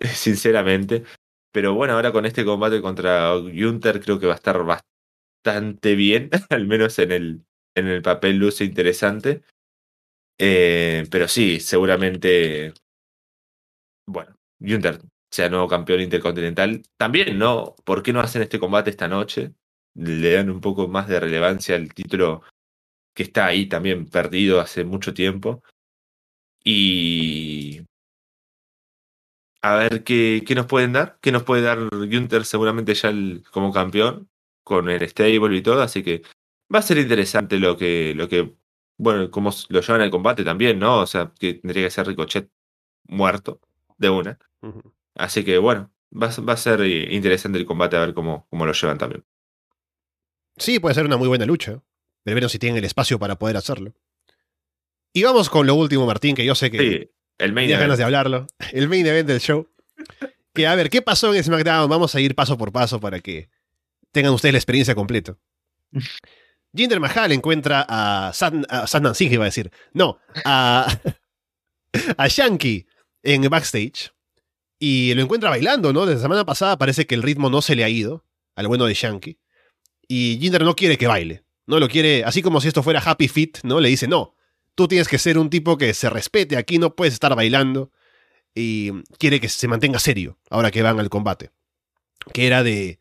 sinceramente. Pero bueno, ahora con este combate contra Gunther creo que va a estar bastante bien, (laughs) al menos en el, en el papel luce interesante. Eh, pero sí, seguramente. Bueno, Gunther sea nuevo campeón intercontinental. También, ¿no? ¿Por qué no hacen este combate esta noche? Le dan un poco más de relevancia al título que está ahí también perdido hace mucho tiempo. Y a ver qué, qué nos pueden dar. ¿Qué nos puede dar Gunther seguramente ya como campeón con el stable y todo? Así que va a ser interesante lo que, lo que, bueno, cómo lo llevan al combate también, ¿no? O sea, que tendría que ser Ricochet muerto de una. Así que bueno, va, va, a ser interesante el combate a ver cómo, cómo lo llevan también. Sí, puede ser una muy buena lucha. Pero si tienen el espacio para poder hacerlo. Y vamos con lo último, Martín, que yo sé que sí, el main ganas de hablarlo. (laughs) El main event del show. Que a ver, ¿qué pasó en SmackDown? Vamos a ir paso por paso para que tengan ustedes la experiencia completa. Jinder Mahal encuentra a Sandan Singh, iba a decir. No, a, (laughs) a Shanky en backstage. Y lo encuentra bailando, ¿no? Desde la semana pasada parece que el ritmo no se le ha ido al bueno de Shanky. Y Jinder no quiere que baile. No lo quiere, así como si esto fuera Happy Fit, ¿no? Le dice, no, tú tienes que ser un tipo que se respete, aquí no puedes estar bailando. Y quiere que se mantenga serio ahora que van al combate. Que era de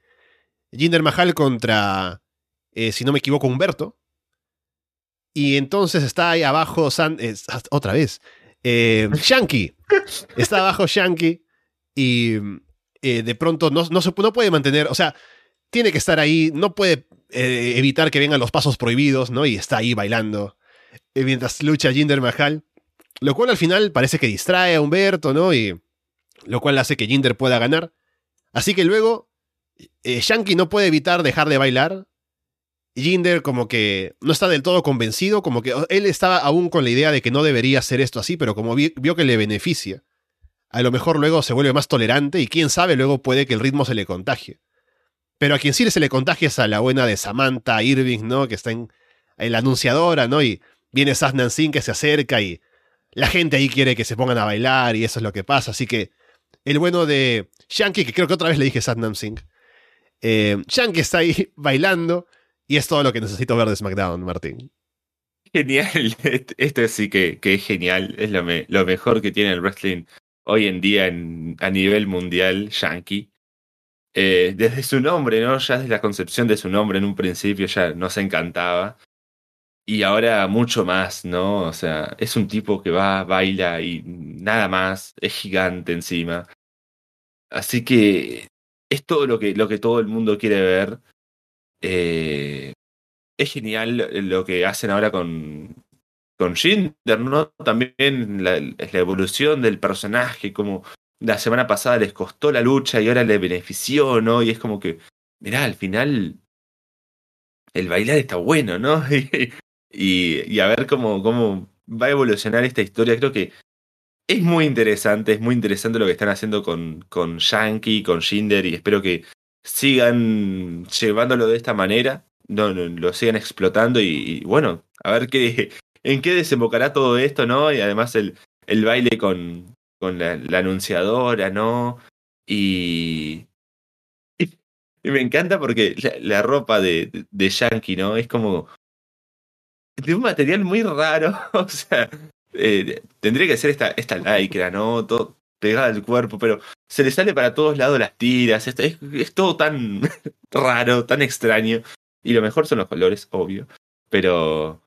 Jinder Mahal contra, eh, si no me equivoco, Humberto. Y entonces está ahí abajo, otra vez, eh, Shanky. (laughs) Está abajo Shanky y eh, de pronto no, no, se, no puede mantener, o sea, tiene que estar ahí, no puede eh, evitar que vengan los pasos prohibidos, ¿no? Y está ahí bailando eh, mientras lucha Jinder Mahal. Lo cual al final parece que distrae a Humberto, ¿no? Y lo cual hace que Jinder pueda ganar. Así que luego Shanky no puede evitar dejar de bailar. Jinder como que no está del todo convencido, como que él estaba aún con la idea de que no debería hacer esto así, pero como vio que le beneficia, a lo mejor luego se vuelve más tolerante y quién sabe luego puede que el ritmo se le contagie. Pero a quien sí se le contagia es a la buena de Samantha Irving, ¿no? Que está en, la anunciadora, ¿no? Y viene Sasnan Singh que se acerca y la gente ahí quiere que se pongan a bailar y eso es lo que pasa. Así que el bueno de Shanky, que creo que otra vez le dije Satnam Singh, eh, está ahí (laughs) bailando y es todo lo que necesito ver de SmackDown, Martín. Genial, (laughs) esto sí que, que es genial, es lo, mejor que tiene el wrestling hoy en día a nivel mundial, Shanky. Eh, desde su nombre, ¿no? Ya desde la concepción de su nombre en un principio ya nos encantaba. Y ahora mucho más, ¿no? O sea, es un tipo que va, baila y nada más, es gigante encima. Así que es todo lo que, lo que todo el mundo quiere ver. Eh, es genial lo que hacen ahora con, con Jinder, ¿no? También la, la evolución del personaje, como la semana pasada les costó la lucha y ahora le benefició, ¿no? Y es como que, mirá, al final el bailar está bueno, ¿no? (laughs) y, a ver cómo, cómo va a evolucionar esta historia. Creo que es muy interesante, es muy interesante lo que están haciendo con, con Yankee, con Jinder, y espero que sigan llevándolo de esta manera, no, lo sigan explotando y, bueno, a ver qué, (laughs) en qué desembocará todo esto, ¿no? Y además el, el baile con, con la, anunciadora, ¿no? Y, (laughs) y, me encanta porque la, ropa de, de, Yankee, ¿no? Es como de un material muy raro, (laughs) o sea, eh, tendría que ser esta, esta lycra, ¿no? Todo pegada al cuerpo, pero se le sale para todos lados las tiras, es, es, todo tan (laughs) raro, tan extraño. Y lo mejor son los colores, obvio, pero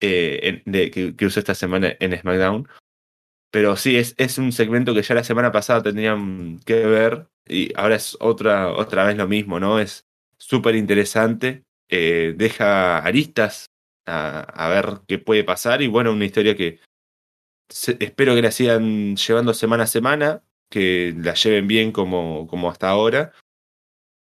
eh, que, que usó esta semana en SmackDown. Pero sí, es, es un segmento que ya la semana pasada tendrían que ver y ahora es otra, otra vez lo mismo, ¿no? Es súper interesante, eh, deja aristas a, ver qué puede pasar y bueno, una historia que espero que la sigan llevando semana a semana, que la lleven bien como, como hasta ahora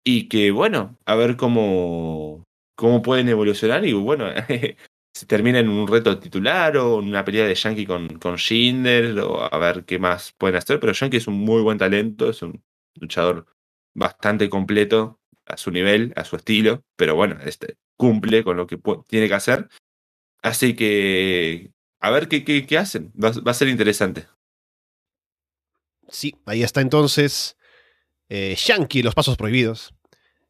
y que bueno, a ver cómo, cómo pueden evolucionar y bueno, (laughs) si termina en un reto titular o en una pelea de Yankee con, con Schindler o a ver qué más pueden hacer, pero Yankee es un muy buen talento, es un luchador bastante completo a su nivel, a su estilo, pero bueno, este cumple con lo que tiene que hacer. Así que a ver qué, qué, hacen. Va, a ser interesante. Sí, ahí está entonces eh, Yankee, los pasos prohibidos,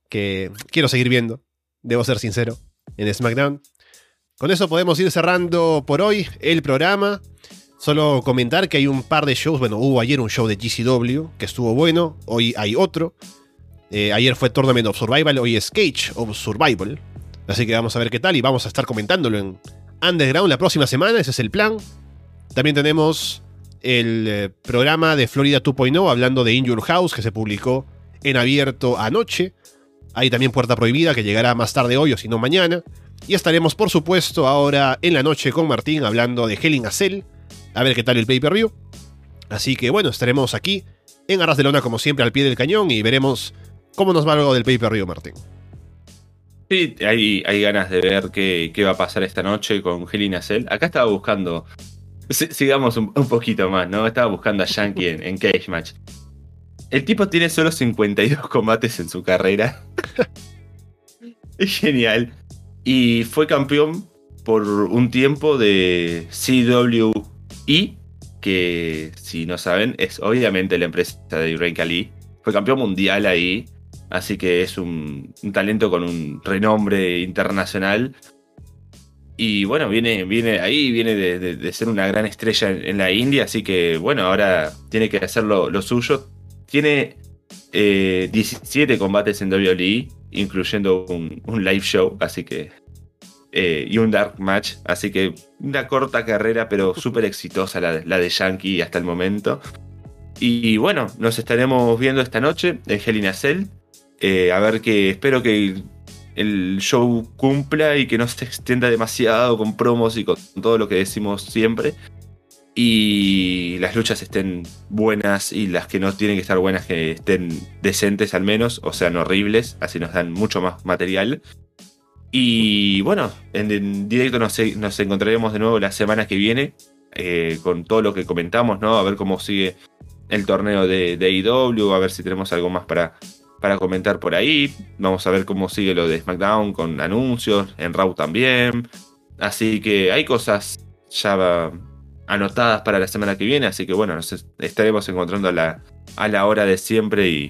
que quiero seguir viendo, debo ser sincero, en SmackDown. Con eso podemos ir cerrando por hoy el programa. Solo comentar que hay un par de shows. Bueno, hubo ayer un show de GCW que estuvo bueno. Hoy hay otro. Eh, ayer fue Tournament of Survival. Hoy es Cage of Survival. Así que vamos a ver qué tal y vamos a estar comentándolo en Underground la próxima semana, ese es el plan. También tenemos el eh, programa de Florida 2.0 hablando de In Your House que se publicó en abierto anoche. Hay también Puerta Prohibida que llegará más tarde hoy o si no mañana. Y estaremos por supuesto ahora en la noche con Martín hablando de Helen Cell. A ver qué tal el pay-per-view. Así que bueno, estaremos aquí en Arras de Lona como siempre al pie del cañón y veremos cómo nos va algo del pay-per-view Martín. Sí, hay, hay ganas de ver qué, qué, va a pasar esta noche con Helena Cell. Acá estaba buscando, sigamos un, poquito más, ¿no? Estaba buscando a Yankee en, Cage Match. El tipo tiene solo 52 combates en su carrera. (laughs) es genial. Y fue campeón por un tiempo de CWE, que si no saben, es obviamente la empresa de Irene Kali. Fue campeón mundial ahí Así que es un, talento con un renombre internacional. Y bueno, viene, viene ahí, viene de, ser una gran estrella en, la India. Así que bueno, ahora tiene que hacer lo, suyo. Tiene 17 eh, combates en WWE, incluyendo un, live show. Así que eh, y un dark match. Así que una corta carrera, pero súper exitosa la, la, de Yankee hasta el momento. Y bueno, nos estaremos viendo esta noche en Hell in a Cell. Eh, a ver que espero que el show cumpla y que no se extienda demasiado con promos y con todo lo que decimos siempre. Y las luchas estén buenas y las que no tienen que estar buenas que estén decentes al menos, o sean horribles, así nos dan mucho más material. Y bueno, en, directo nos, encontraremos de nuevo la semana que viene eh, con todo lo que comentamos, ¿no? A ver cómo sigue el torneo de, de IW, a ver si tenemos algo más para, para comentar por ahí. Vamos a ver cómo sigue lo de SmackDown con anuncios, en Raw también. Así que hay cosas ya anotadas para la semana que viene, así que bueno, nos estaremos encontrando a la, a la hora de siempre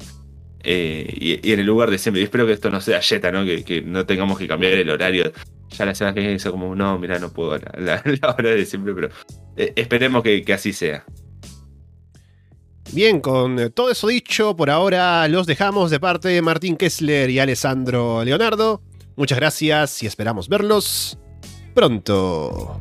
eh, y, en el lugar de siempre. Y espero que esto no sea Jetta, ¿no? Que, no tengamos que cambiar el horario. Ya la semana que viene como, no, mira, no puedo la, (laughs) la, hora de siempre, pero eh, esperemos que así sea. Bien, con eh, todo eso dicho, por ahora los dejamos de parte de Martín Kessler y Alessandro Leonardo. Muchas gracias y esperamos verlos pronto.